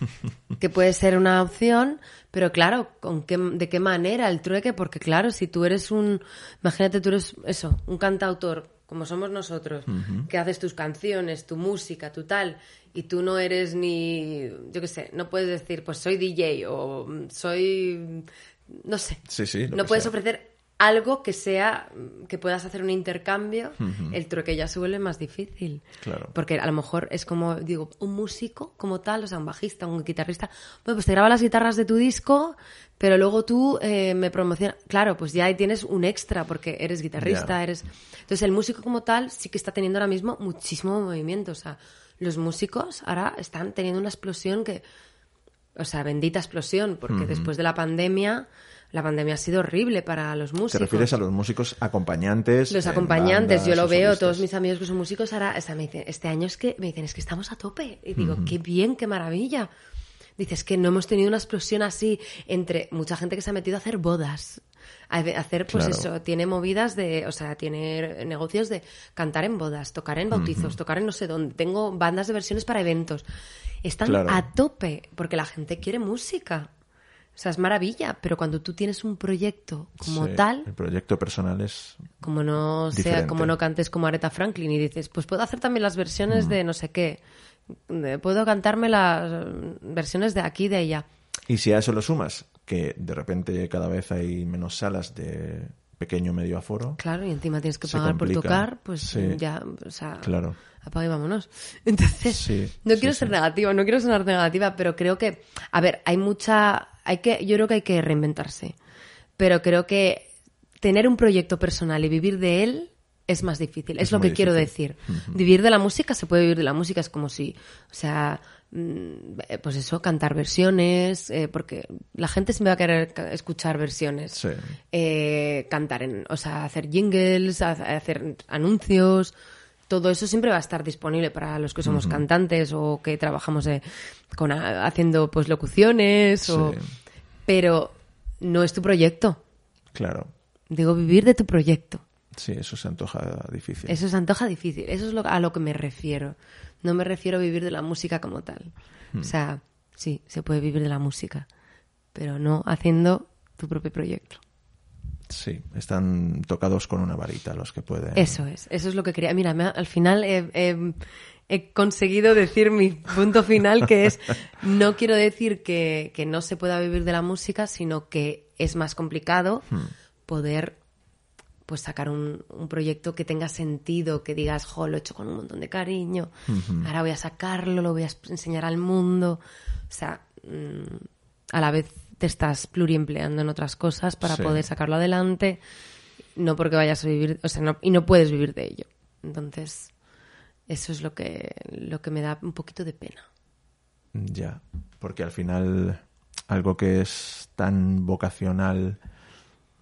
que puede ser una opción, pero claro, ¿con qué, ¿de qué manera el trueque? Porque claro, si tú eres un, imagínate tú eres eso, un cantautor, como somos nosotros, que haces tus canciones, tu música, tu tal, y tú no eres ni, yo qué sé, no puedes decir, pues soy DJ o mm, soy, no sé, Sí, sí, no puedes sea. ofrecer algo que sea, que puedas hacer un intercambio, el trueque ya se vuelve más difícil. Claro. Porque a lo mejor es como, digo, un músico como tal, o sea, un bajista, un guitarrista, bueno, pues te graba las guitarras de tu disco, pero luego tú eh, me promocionas. Claro, pues ya ahí tienes un extra porque eres guitarrista, eres. Entonces el músico como tal sí que está teniendo ahora mismo muchísimo movimiento. O sea, los músicos ahora están teniendo una explosión que. O sea, bendita explosión, porque después de la pandemia, la pandemia ha sido horrible para los músicos. ¿Te refieres a los músicos acompañantes? Los acompañantes, yo lo veo, solistas? todos mis amigos que son músicos ahora, o sea, me dicen, este año es que, me dicen, es que estamos a tope. Y digo, qué bien, qué maravilla. Dices que no hemos tenido una explosión así entre mucha gente que se ha metido a hacer bodas. A hacer, pues Claro. eso, tiene movidas de, o sea, tiene negocios de cantar en bodas, tocar en bautizos, tocar en no sé dónde. Tengo bandas de versiones para eventos. Están Claro. a tope, porque la gente quiere música. O sea, es maravilla, pero cuando tú tienes un proyecto como Sí, tal, El proyecto personal es. como no sea, Diferente. como no cantes como Aretha Franklin y dices, pues puedo hacer también las versiones de no sé qué, de- puedo cantarme las eh, versiones de aquí y de allá. Y si a eso lo sumas, que de repente cada vez hay menos salas de pequeño medio aforo. Claro, y encima tienes que pagar por tocar, pues Sí. ya, o sea, Claro. apaga y vámonos. Entonces, Sí, no quiero sí. ser negativa, no quiero sonar negativa, pero creo que, a ver, hay mucha, hay que, yo creo que hay que reinventarse, pero creo que tener un proyecto personal y vivir de él es más difícil, es, Es lo que quiero decir. Vivir de la música se puede vivir de la música, es como si, o sea, mm, eh, pues eso, cantar versiones, eh, porque la gente siempre va a querer escuchar versiones Sí. eh, cantar en, o sea, hacer jingles, ha- hacer anuncios, todo eso siempre va a estar disponible para los que somos cantantes o que trabajamos eh, con a- haciendo pues locuciones o Sí. pero no es tu proyecto. Claro. Digo vivir de tu proyecto. Sí, eso se antoja difícil. Eso se antoja difícil. Eso es lo, a lo que me refiero. No me refiero a vivir de la música como tal. O sea, sí, se puede vivir de la música, pero no haciendo tu propio proyecto. Sí, están tocados con una varita los que pueden. Eso es, eso es lo que quería. Mira, me al final he, conseguido decir mi punto final, que es, no quiero decir que, que no se pueda vivir de la música, sino que es más complicado poder pues sacar un, un proyecto que tenga sentido, que digas, jo, lo he hecho con un montón de cariño, ahora voy a sacarlo, lo voy a enseñar al mundo. O sea, mm, a la vez te estás pluriempleando en otras cosas para Sí. poder sacarlo adelante, no porque vayas a vivir, o sea, no- y no puedes vivir de ello. Entonces, eso es lo que, lo que me da un poquito de pena. Ya, porque al final algo que es tan vocacional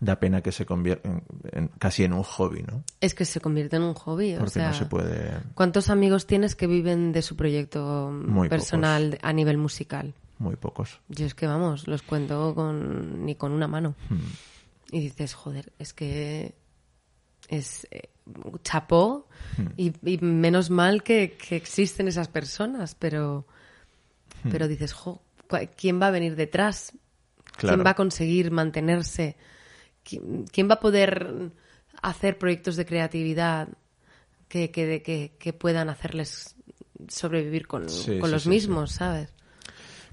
da pena que se convierta en, en- casi en un hobby, ¿no? Es que se convierte en un hobby, o Porque sea, no se puede. ¿cuántos amigos tienes que viven de su proyecto Muy personal a nivel musical? Muy pocos. Yo es que, vamos, los cuento con, ni con una mano. Hmm. Y dices, joder, es que es eh, chapó Hmm. y, y menos mal que, que existen esas personas, pero, Hmm. pero dices, jo, ¿cu- ¿quién va a venir detrás? Claro. ¿Quién va a conseguir mantenerse? ¿Quién, quién va a poder hacer proyectos de creatividad que, que, que, que puedan hacerles sobrevivir con, Sí, con sí, los sí, mismos, ¿sabes?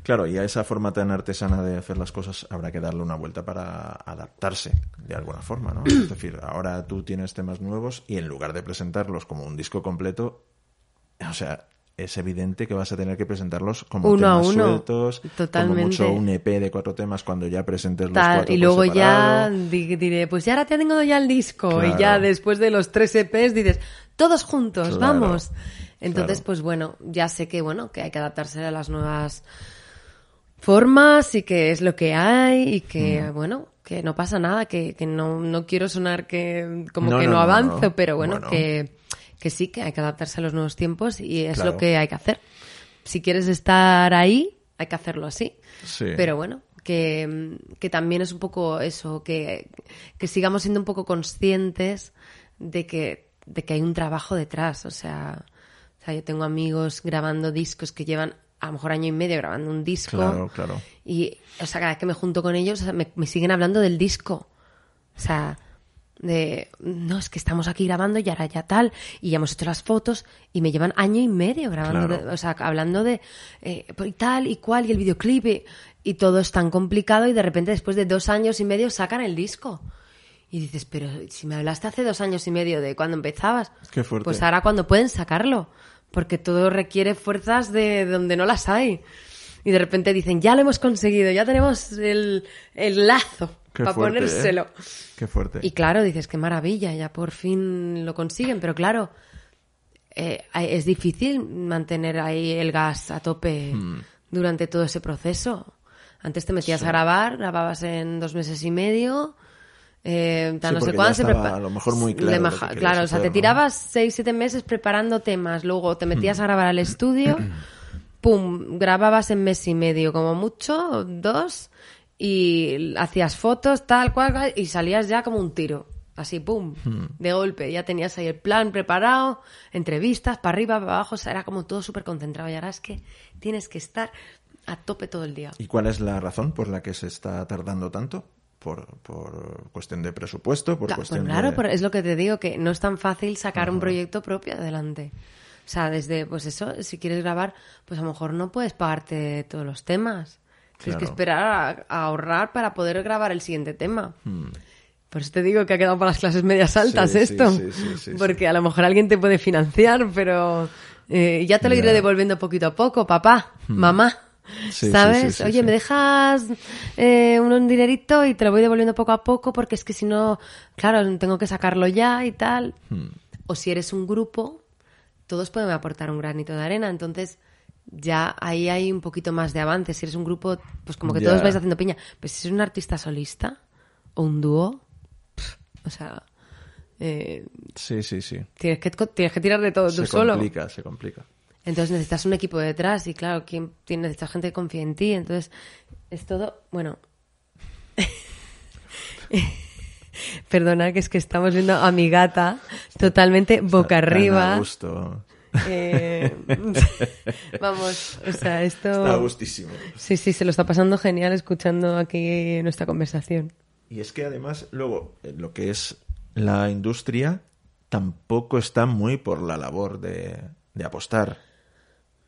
Claro, y a esa forma tan artesana de hacer las cosas habrá que darle una vuelta para adaptarse de alguna forma, ¿no? Es decir, ahora tú tienes temas nuevos y en lugar de presentarlos como un disco completo, o sea, es evidente que vas a tener que presentarlos como Uno a temas uno, sueltos, totalmente. como mucho un EP de cuatro temas cuando ya presentes los Tal, cuatro y por luego ya diré, pues ya ahora te tengo ya el disco. Claro. Y ya después de los tres EPs dices, todos juntos, Claro, vamos. Entonces, claro. pues bueno, ya sé que bueno, que hay que adaptarse a las nuevas formas y que es lo que hay y que, Mm. bueno, que no pasa nada, que, que no, no quiero sonar que como No, que no, avanzo, pero bueno, Bueno. que, que sí, que hay que adaptarse a los nuevos tiempos y es Claro. lo que hay que hacer. Si quieres estar ahí, hay que hacerlo así. Sí. Pero bueno, que, que también es un poco eso, que, que sigamos siendo un poco conscientes de que, de que hay un trabajo detrás. O sea, o sea, yo tengo amigos grabando discos que llevan a lo mejor año y medio grabando un disco. Claro, claro. Y, o sea, cada vez que me junto con ellos, o sea, me, me siguen hablando del disco. O sea, de, no, es que estamos aquí grabando y ahora ya tal, y ya hemos hecho las fotos, y me llevan año y medio grabando, Claro. de- o sea, hablando de eh, y tal y cual, y el videoclip, y, y todo es tan complicado, y de repente después de dos años y medio sacan el disco. Y dices, pero si me hablaste hace dos años y medio de cuando empezabas, Qué fuerte. pues ahora cuando pueden sacarlo, porque todo requiere fuerzas de donde no las hay. Y de repente dicen, ya lo hemos conseguido, ya tenemos el, el lazo Qué para fuerte, ¿eh? ponérselo. Qué fuerte. Y claro, dices, qué maravilla, ya por fin lo consiguen, pero claro, eh, es difícil mantener ahí el gas a tope Hmm. durante todo ese proceso. Antes te metías a grabar, grababas en dos meses y medio, eh, Sí, no sé cuándo, prepa- a lo mejor muy claro lo que claro, o sea, hacer, te ¿no? tirabas seis, siete meses preparando temas, luego te metías a grabar al estudio, pum, grababas en mes y medio como mucho, dos, y hacías fotos, tal cual, cual, y salías ya como un tiro. Así, pum, Hmm. de golpe. Ya tenías ahí el plan preparado, entrevistas, para arriba, para abajo, o sea, era como todo súper concentrado. Y ahora es que tienes que estar a tope todo el día. ¿Y cuál es la razón por la que se está tardando tanto? ¿Por, por cuestión de presupuesto? Por Cla- cuestión pues claro, de... es lo que te digo, que no es tan fácil sacar un proyecto propio adelante. O sea, desde, pues eso, si quieres grabar, pues a lo mejor no puedes pagarte todos los temas. Tienes que Claro. esperar a, a ahorrar para poder grabar el siguiente tema. Hmm. Por eso te digo que ha quedado para las clases medias altas Sí, esto. sí, sí. Porque a lo mejor alguien te puede financiar, pero eh, ya te lo iré. Hmm. devolviendo poquito a poco, papá, mamá. Sí, ¿Sabes? sí, sí, Oye, me dejas eh, un dinerito y te lo voy devolviendo poco a poco porque es que si no, claro, tengo que sacarlo ya y tal. Hmm. O si eres un grupo, todos pueden aportar un granito de arena, entonces ya ahí hay un poquito más de avance. Si eres un grupo, pues como que todos vais haciendo piña. Pues si eres un artista solista o un dúo, pff, o sea, eh, Sí, sí, sí. tienes, que, tienes que tirar de todo tú Se solo. complica, se complica. Entonces necesitas un equipo detrás y claro, ¿quién tiene, necesitas gente que confíe en ti. Entonces es todo, bueno. Perdona, que es que estamos viendo a mi gata totalmente boca a arriba. gusto. Eh, vamos, o sea, Está esto... gustísimo. Sí, sí, se lo está pasando genial escuchando aquí nuestra conversación. Y es que además, luego, eh, lo que es la industria tampoco está muy por la labor de, de apostar.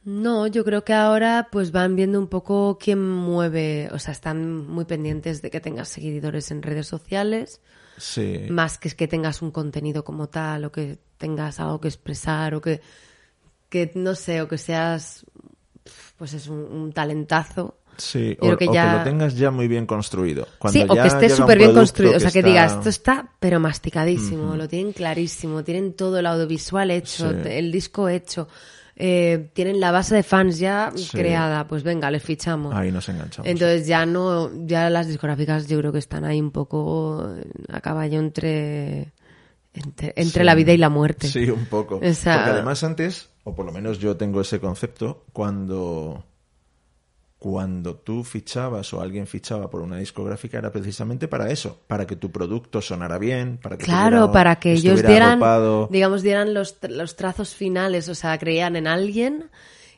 No, yo creo que ahora pues van viendo un poco quién mueve, o sea, están muy pendientes de que tengas seguidores en redes sociales, Sí. más que es que tengas un contenido como tal o que tengas algo que expresar o que, que no sé, o que seas pues es un, un talentazo. Sí, o, que o ya- que lo tengas ya muy bien construido. Cuando sí, o que esté súper bien construido. O sea, que, está- digas, esto está pero masticadísimo, lo tienen clarísimo, tienen todo el audiovisual hecho, Sí. el disco hecho, eh, tienen la base de fans ya Sí. creada, pues venga, les fichamos. Ahí nos enganchamos. Entonces ya no, ya las discográficas yo creo que están ahí un poco a caballo entre, entre, entre Sí. la vida y la muerte. Sí, un poco. O sea- Porque además antes, o por lo menos yo tengo ese concepto, cuando, cuando tú fichabas o alguien fichaba por una discográfica era precisamente para eso, para que tu producto sonara bien, para que Claro, tuviera- para que ellos dieran, digamos, dieran los, los trazos finales, o sea, creían en alguien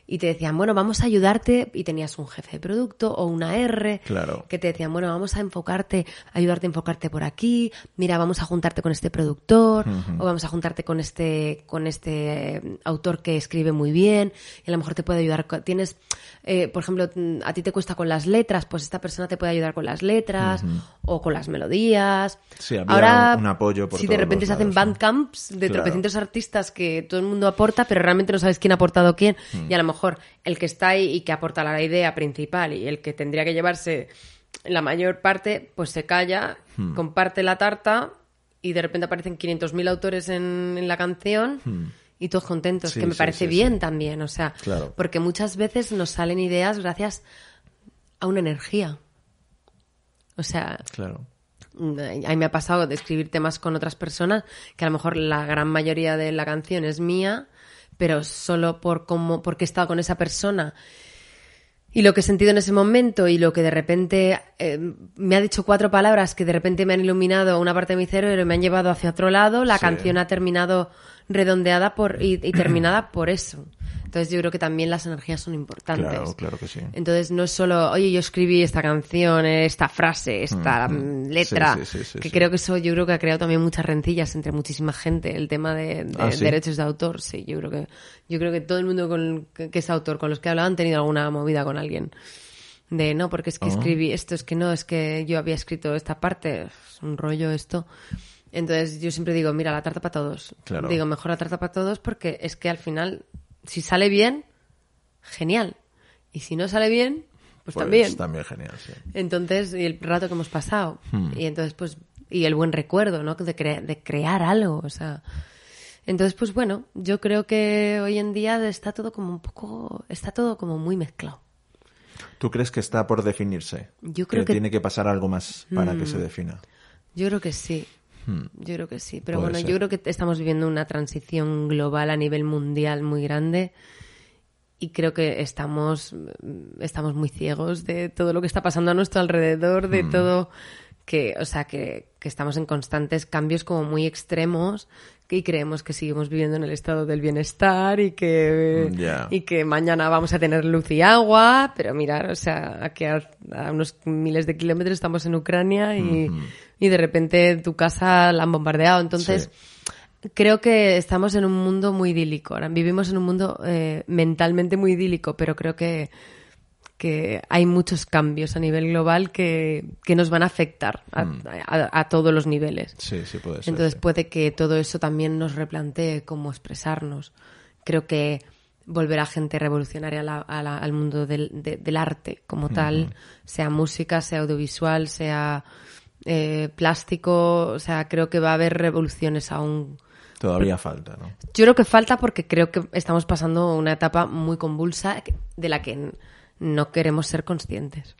y te decían, bueno, vamos a ayudarte, y tenías un jefe de producto o una R, Claro. que te decían, bueno, vamos a enfocarte, ayudarte a enfocarte por aquí, mira, vamos a juntarte con este productor, o vamos a juntarte con este, con este eh, autor que escribe muy bien, y a lo mejor te puede ayudar, tienes, eh, por ejemplo, mm, a ti te cuesta con las letras, pues esta persona te puede ayudar con las letras, o con las melodías. Sí, había Ahora, un apoyo por si de repente los se hacen lados, ¿no? bandcamps de Claro. tropecientos artistas que todo el mundo aporta, pero realmente no sabes quién ha aportado quién, Mm. y a lo mejor el que está ahí y que aporta la idea principal y el que tendría que llevarse la mayor parte, pues se calla, Mm. comparte la tarta y de repente aparecen 500.000 autores en, en la canción y todos contentos. Sí, que me sí, parece sí, bien también, o sea, Claro. porque muchas veces nos salen ideas gracias a una energía. O sea, Claro. a mí me ha pasado de escribir temas con otras personas que a lo mejor la gran mayoría de la canción es mía, pero solo por cómo, porque he estado con esa persona y lo que he sentido en ese momento y lo que de repente eh, me ha dicho cuatro palabras que de repente me han iluminado una parte de mi cerebro y me han llevado hacia otro lado, la Sí. canción ha terminado redondeada por y, y terminada por eso. Entonces yo creo que también las energías son importantes. Claro, claro que sí. Entonces no es solo, oye, yo escribí esta canción, esta frase, esta mm, letra, Sí, sí, que creo que eso yo creo que ha creado también muchas rencillas entre muchísima gente, el tema de, de Ah, derechos de autor, sí, yo creo que yo creo que todo el mundo con, que, que es autor, con los que he hablado, han tenido alguna movida con alguien. De no, porque es que Ah. escribí esto, es que no, es que yo había escrito esta parte, es un rollo esto. Entonces yo siempre digo, mira, la tarta para todos. Claro. Digo, mejor la tarta para todos porque es que al final, si sale bien, genial. Y si no sale bien, pues, Pues también. También genial, sí. Entonces, y el rato que hemos pasado. Hmm. Y entonces, pues, y el buen recuerdo, ¿no? De, cre- de crear algo, o sea. Entonces, pues bueno, yo creo que hoy en día está todo como un poco, está todo como muy mezclado. ¿Tú crees que está por definirse? Yo creo que- tiene que pasar algo más para que Mm. se defina. Yo creo que sí. Hmm. Yo creo que sí. Pero Puede bueno, ser. yo creo que estamos viviendo una transición global a nivel mundial muy grande. Y creo que estamos, mm, estamos muy ciegos de todo lo que está pasando a nuestro alrededor, Hmm. de todo que, o sea, que, que estamos en constantes cambios como muy extremos, y creemos que seguimos viviendo en el estado del bienestar y que, Ya. y que mañana vamos a tener luz y agua, pero mirar, o sea, aquí a, a unos miles de kilómetros estamos en Ucrania y, y de repente tu casa la han bombardeado. Entonces, creo que estamos en un mundo muy idílico. Ahora vivimos en un mundo eh, mentalmente muy idílico, pero creo que, que hay muchos cambios a nivel global que, que nos van a afectar a, a- a todos los niveles. Sí, sí puede ser. Entonces sí. puede que todo eso también nos replantee cómo expresarnos. Creo que volver a gente revolucionaria a la- a la- al mundo del, de- del arte como tal, sea música, sea audiovisual, sea eh, plástico, o sea, creo que va a haber revoluciones aún. Todavía falta, ¿no? Yo creo que falta porque creo que estamos pasando una etapa muy convulsa de la que no queremos ser conscientes.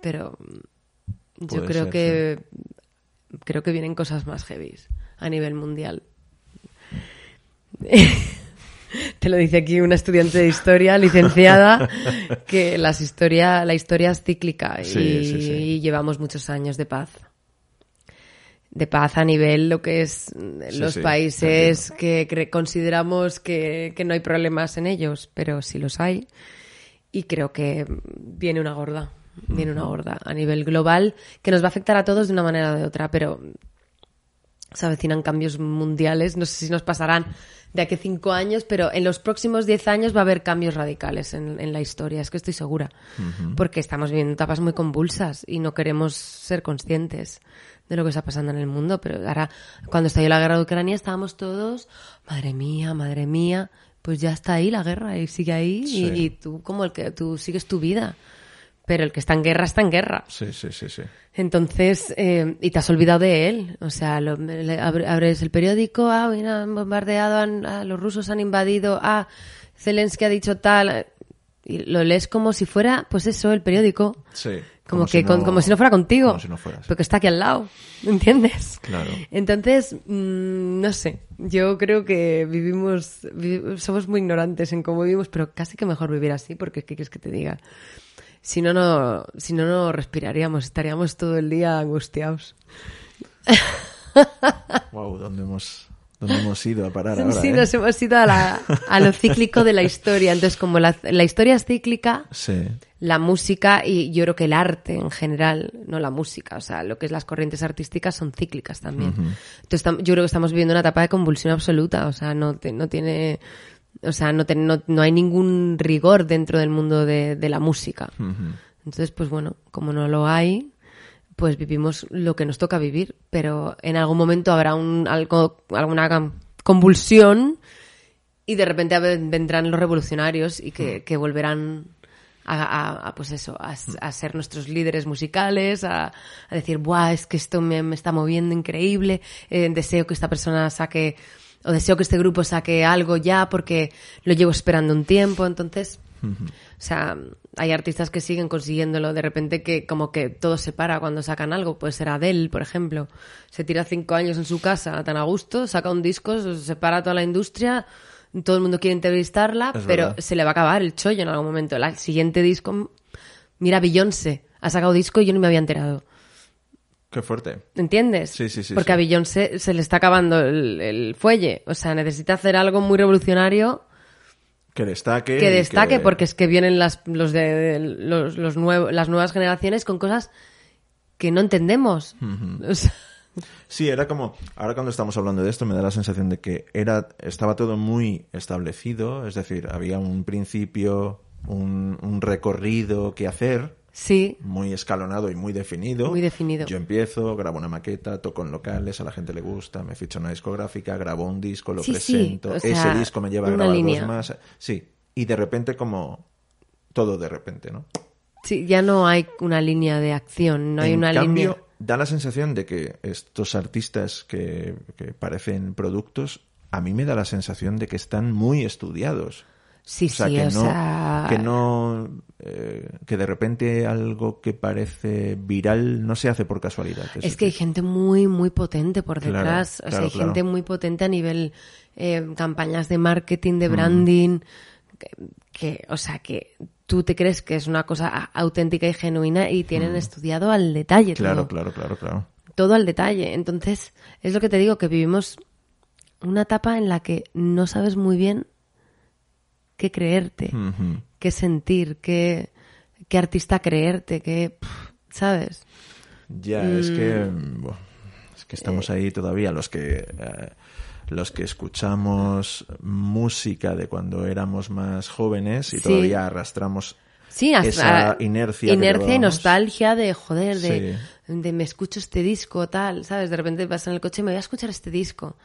Pero mm, yo Puede creo ser, que creo que vienen cosas más heavies a nivel mundial. Te lo dice aquí una estudiante de historia, licenciada, que las historia, la historia es cíclica y, Sí, sí, sí. y llevamos muchos años de paz. De paz a nivel lo que es mm, Sí, los sí, países que consideramos que, que no hay problemas en ellos, pero sí los hay. Y creo que viene una gorda, viene una gorda a nivel global que nos va a afectar a todos de una manera o de otra, pero se avecinan cambios mundiales. No sé si nos pasarán de aquí a cinco años, pero en los próximos diez años va a haber cambios radicales en, en la historia, es que estoy segura. Porque estamos viviendo etapas muy convulsas y no queremos ser conscientes de lo que está pasando en el mundo. Pero ahora, cuando estalló la guerra de Ucrania, estábamos todos, madre mía, madre mía, pues ya está ahí la guerra y sigue ahí y- Sí. y, tú como el que tú sigues tu vida. Pero el que está en guerra está en guerra. Sí, sí, sí, sí. Entonces, eh, y te has olvidado de él. O sea, lo- le- abres el periódico, ah, mira, han bombardeado, han- ah, los rusos han invadido, ah, Zelensky ha dicho tal. Y lo lees como si fuera, pues eso, el periódico. Sí. Como, que con- como si no fuera contigo. Como si no fueras. Porque está aquí al lado. ¿Entiendes? Claro. Entonces, mm, no sé. Yo creo que vivimos, vi- somos muy ignorantes en cómo vivimos, pero casi que mejor vivir así, porque ¿qué quieres que te diga? Si no, no, si no, no respiraríamos, estaríamos todo el día angustiados. Wow, ¿dónde hemos, dónde hemos ido a parar ahora? sí, eh? nos hemos ido a, la- a lo cíclico de la historia. Entonces, como la, la historia es cíclica, Sí. la música y yo creo que el arte en general, no la música, o sea, lo que es las corrientes artísticas son cíclicas también. Entonces, tam- yo creo que estamos viviendo una etapa de convulsión absoluta, o sea, no, te- no tiene, o sea, no, te- no, no hay ningún rigor dentro del mundo de, de la música. Entonces, pues bueno, como no lo hay, pues vivimos lo que nos toca vivir, pero en algún momento habrá un, algo, alguna convulsión y de repente vendrán los revolucionarios y que, que volverán a, a- a, pues eso, a, a ser nuestros líderes musicales, a, a decir, ¡buah! Es que esto me, me está moviendo increíble, eh, deseo que esta persona saque, o deseo que este grupo saque algo ya porque lo llevo esperando un tiempo, entonces... O sea, hay artistas que siguen consiguiéndolo. De repente que como que todo se para cuando sacan algo. Puede ser Adele, por ejemplo. Se tira cinco años en su casa tan a gusto, saca un disco, se separa toda la industria, todo el mundo quiere entrevistarla, Es pero verdad. se le va a acabar el chollo en algún momento. El siguiente disco... Mira, Beyoncé ha sacado disco y yo no me había enterado. Qué fuerte. ¿Entiendes? Sí, sí, sí, Porque sí. a Beyoncé se le está acabando el, el fuelle. O sea, necesita hacer algo muy revolucionario Que destaque. que destaque porque es que vienen las los de, los, los las nuevas generaciones con cosas que no entendemos O sea, Sí, era como, ahora cuando estamos hablando de esto me da la sensación de que era, estaba todo muy establecido, es decir, había un principio, un, un recorrido que hacer, sí muy escalonado y muy definido. Muy definido. Yo empiezo, grabo una maqueta, toco en locales, a la gente le gusta, me ficho una discográfica, grabo un disco, lo Sí, sí, presento, o sea, ese disco me lleva a una grabar línea. dos más. Sí, y de repente como todo de repente, ¿no? sí ya no hay una línea de acción no hay en una cambio, línea da la sensación de que estos artistas que, que parecen productos, a mí me da la sensación de que están muy estudiados. sí O sea, sí que, o no, sea que no, eh, que de repente algo que parece viral no se hace por casualidad. es que hay gente muy muy potente por Claro, detrás o sea claro, hay claro. gente muy potente a nivel eh, campañas de marketing Mm. de branding que, que, o sea que tú te crees que es una cosa auténtica y genuina y tienen estudiado al detalle Mm. Claro, todo. claro, claro, claro. todo al detalle. Entonces, es lo que te digo, que vivimos una etapa en la que no sabes muy bien qué creerte, qué sentir, qué, qué artista creerte, qué, ¿sabes? Ya, es que. Mm. es que Eh. estamos ahí todavía, los que. eh, los que escuchamos música de cuando éramos más jóvenes y Sí. todavía arrastramos Sí, esa inercia. inercia y nostalgia de joder, de, Sí. de me escucho este disco, tal, ¿sabes? De repente vas en el coche y me voy a escuchar este disco.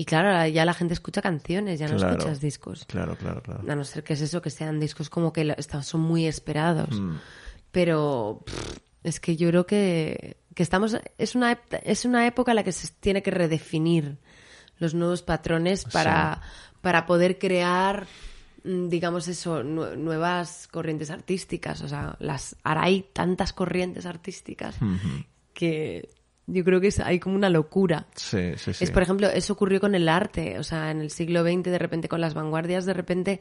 Y claro, ya la gente escucha canciones, ya no Claro. escuchas discos. Claro, claro, claro. A no ser que es eso, que sean discos como que son muy esperados. Mm. Pero pff, es que yo creo que, que estamos. Es una, es una época en la que se tiene que redefinir los nuevos patrones para, para poder crear, mm, digamos eso, nue- nuevas corrientes artísticas. O sea, las, ahora hay tantas corrientes artísticas que yo creo que es- hay como una locura. Sí, sí, sí. Es, por ejemplo, eso ocurrió con el arte. O sea, en el siglo XX, de repente, con las vanguardias, de repente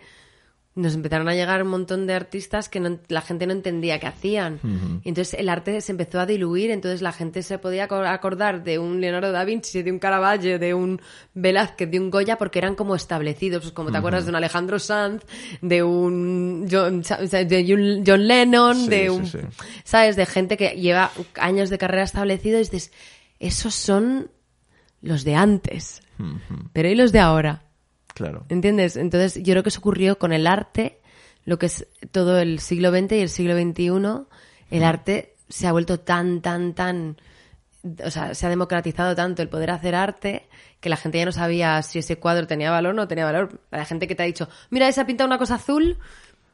nos empezaron a llegar un montón de artistas que no- la gente no entendía qué hacían. Y entonces el arte se empezó a diluir, entonces la gente se podía acor- acordar de un Leonardo da Vinci, de un Caravaggio, de un Velázquez, de un Goya, porque eran como establecidos. Pues como te acuerdas de un Alejandro Sanz, de un John, de un John Lennon, Sí, de un... sí. ¿Sabes? De gente que lleva años de carrera establecido y dices, esos son los de antes. Pero ¿y los de ahora? Claro. ¿Entiendes? Entonces, yo creo que eso ocurrió con el arte, lo que es todo el siglo XX y el siglo XXI. El arte se ha vuelto tan, tan, tan. O sea, se ha democratizado tanto el poder hacer arte que la gente ya no sabía si ese cuadro tenía valor o no tenía valor. La gente que te ha dicho, mira, ese ha pintado una cosa azul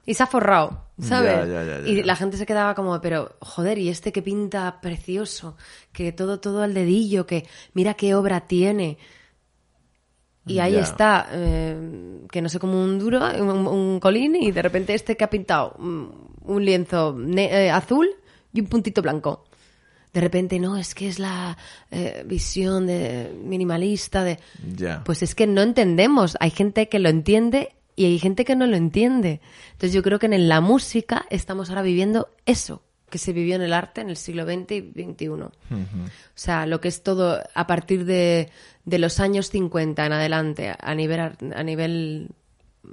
y se ha forrado, ¿sabes? Ya, ya, ya, ya, y la gente se quedaba como, pero joder, y este que pinta precioso, que todo, todo al dedillo, que mira qué obra tiene. Y ahí está, eh, que no sé, como un duro, un, un colín, y de repente este que ha pintado mm, un lienzo ne- eh, azul y un puntito blanco. De repente, no, es que es la eh, visión de minimalista de... Pues es que no entendemos. Hay gente que lo entiende y hay gente que no lo entiende. Entonces yo creo que en la música estamos ahora viviendo eso que se vivió en el arte en el siglo XX y XXI. O sea, lo que es todo a partir de, de los años 50 en adelante, a nivel, a nivel,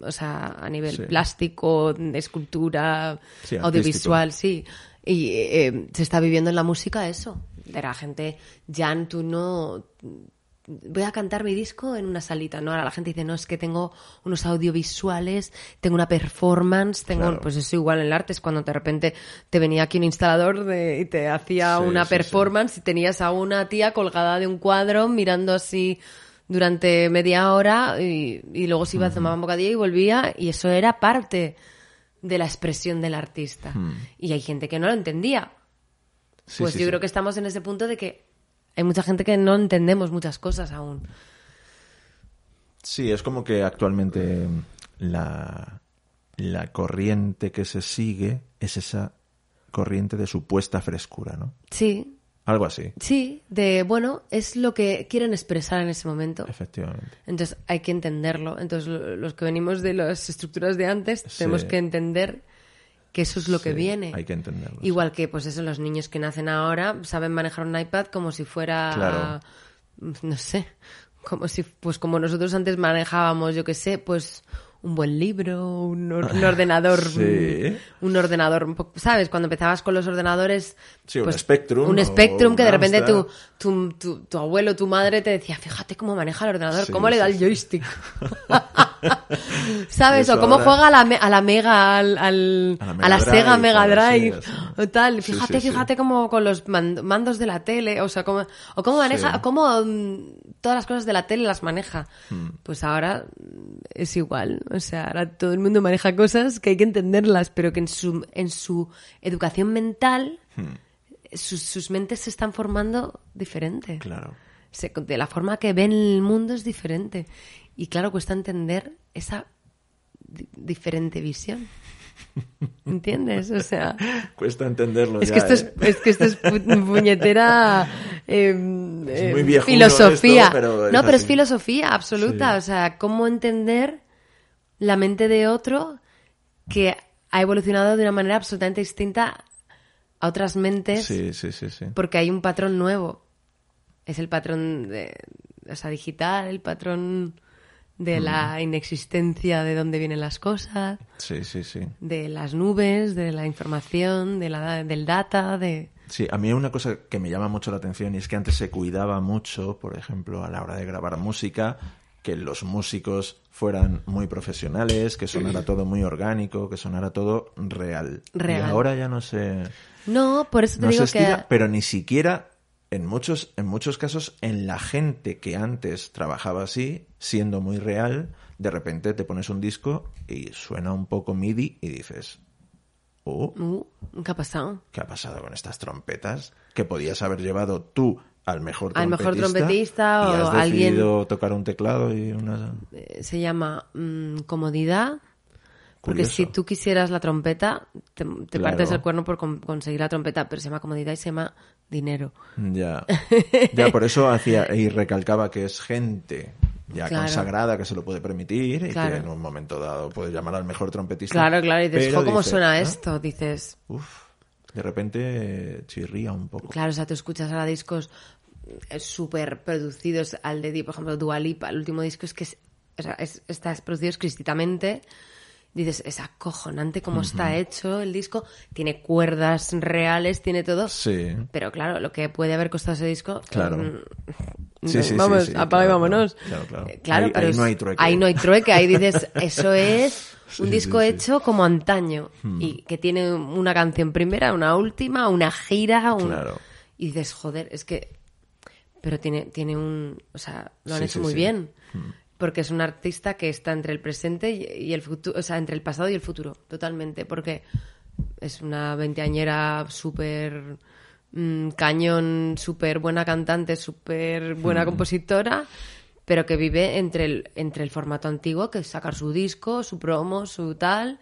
o sea, a nivel Sí. plástico, de escultura, Sí, audiovisual, sí. Y eh, se está viviendo en la música eso. De la gente, Jan, tú no voy a cantar mi disco en una salita, ¿no? Ahora la gente dice, no, es que tengo unos audiovisuales, tengo una performance, tengo... Claro. Pues eso igual en el arte, es cuando de repente te venía aquí un instalador de- y te hacía Sí, una sí, performance y tenías a una tía colgada de un cuadro mirando así durante media hora y, y luego se iba a tomar un bocadillo y volvía y eso era parte de la expresión del artista. Y hay gente que no lo entendía. Pues yo creo que estamos en ese punto de que hay mucha gente que no entendemos muchas cosas aún. Sí, es como que actualmente la, la corriente que se sigue es esa corriente de supuesta frescura, ¿no? Sí, Algo así, sí, de bueno, es lo que quieren expresar en ese momento. efectivamente. Entonces hay que entenderlo. Entonces lo- los que venimos de las estructuras de antes Sí. tenemos que entender que eso es lo que viene. Hay que entenderlo. Igual que pues eso, los niños que nacen ahora saben manejar un iPad como si fuera Claro. no sé, como si pues como nosotros antes manejábamos, yo qué sé, pues un buen libro, un, or- un ordenador, Sí. un, un ordenador, un ¿sabes? Cuando empezabas con los ordenadores, Sí, un pues, Spectrum un Spectrum que un de repente tu, tu, tu, tu abuelo, tu madre te decía, fíjate cómo maneja el ordenador, Sí, cómo le da el joystick. ¿Sabes? O cómo ahora- juega a la, me- a la Mega, al, al- A la a Drive, Sega Mega Drive, o tal. Fíjate, fíjate cómo con los man- mandos de la tele, o sea, cómo, o cómo maneja, cómo mm, todas las cosas de la tele las maneja. Hmm. Pues ahora es igual, o sea, ahora todo el mundo maneja cosas que hay que entenderlas, pero que en su, en su educación mental, Hmm. sus, sus mentes se están formando diferente. Claro. Se- de la forma que ven el mundo es diferente. Y claro, cuesta entender esa di- diferente visión. ¿Entiendes? O sea, Cuesta entenderlo es ya, que esto es, ¿eh? es que esto es pu- puñetera eh, muy viejuno filosofía. esto, pero es no, pero es filosofía absoluta. Sí. O sea, cómo entender la mente de otro que ha evolucionado de una manera absolutamente distinta a otras mentes Sí, sí, sí, sí. porque hay un patrón nuevo. Es el patrón de, o sea, digital, el patrón de la inexistencia de dónde vienen las cosas, Sí, sí, sí. de las nubes, de la información, de la, del data, de... Sí, a mí una cosa que me llama mucho la atención y es que antes se cuidaba mucho, por ejemplo, a la hora de grabar música, que los músicos fueran muy profesionales, que sonara todo muy orgánico, que sonara todo real. Real. Y ahora ya no se, No, por eso te no se que... pero ni siquiera en muchos, en muchos casos, en la gente que antes trabajaba así, siendo muy real, de repente te pones un disco y suena un poco MIDI y dices, oh, Uh, ¿Qué ha pasado? ¿qué ha pasado con estas trompetas? Que podías haber llevado tú al mejor Al trompetista. mejor trompetista y o has alguien- decidido tocar un teclado y una... Eh, Se llama mm, comodidad. Porque Curioso. si tú quisieras la trompeta, te, te Claro. partes el cuerno por con- conseguir la trompeta, pero se llama comodidad y se llama dinero. Ya. Ya, por eso hacía y recalcaba que es gente ya Claro. consagrada que se lo puede permitir y Claro. que en un momento dado puede llamar al mejor trompetista. Claro, claro, y dices, Pero "Jo, ¿cómo dices, suena "Ah, esto? Dices, Uf, de repente chirría un poco. claro, o sea, tú escuchas ahora discos eh, súper producidos al de, por ejemplo, Dua Lipa, el último disco es que es, o sea, es- está producido exquisitamente. Dices, es acojonante cómo está hecho el disco. Tiene cuerdas reales, tiene todo. Sí. Pero claro, lo que puede haber costado ese disco. Claro. mm, Sí, sí, vamos, sí, apaga y claro, vámonos. claro, claro. Eh, claro, Ahí- pero ahí es- no hay trueque. Ahí no hay trueque. Ahí dices, eso es un disco Hmm. hecho como antaño. Y que tiene una canción primera, una última, una gira. un- Claro. Y dices, joder, es que. Pero tiene, tiene un. O sea, lo han hecho muy sí. bien. Porque es un artista que está entre el presente y, el futuro. O sea, entre el pasado y el futuro, totalmente. Porque es una veinteañera súper mm, cañón, súper buena cantante, súper buena compositora, pero que vive entre el, entre el formato antiguo, que es sacar su disco, su promo, su tal,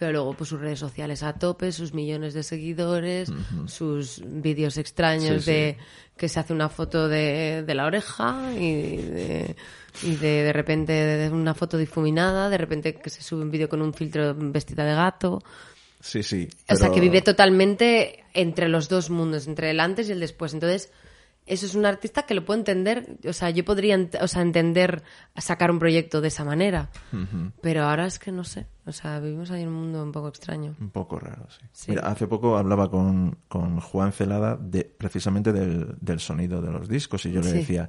pero luego pues sus redes sociales a tope, sus millones de seguidores, sus vídeos extraños Sí, sí. de que se hace una foto de, de la oreja y de, y de, de repente de una foto difuminada, de repente que se sube un vídeo con un filtro vestida de gato. Sí, sí. O sea, que vive totalmente entre los dos mundos, entre el antes y el después. Entonces, eso es un artista que lo puedo entender. O sea, yo podría o sea, entender sacar un proyecto de esa manera. Pero ahora es que no sé. O sea, vivimos ahí en un mundo un poco extraño. Un poco raro, sí. Sí. Mira, hace poco hablaba con, con Juan Celada de, precisamente del, del sonido de los discos y yo le Sí. decía,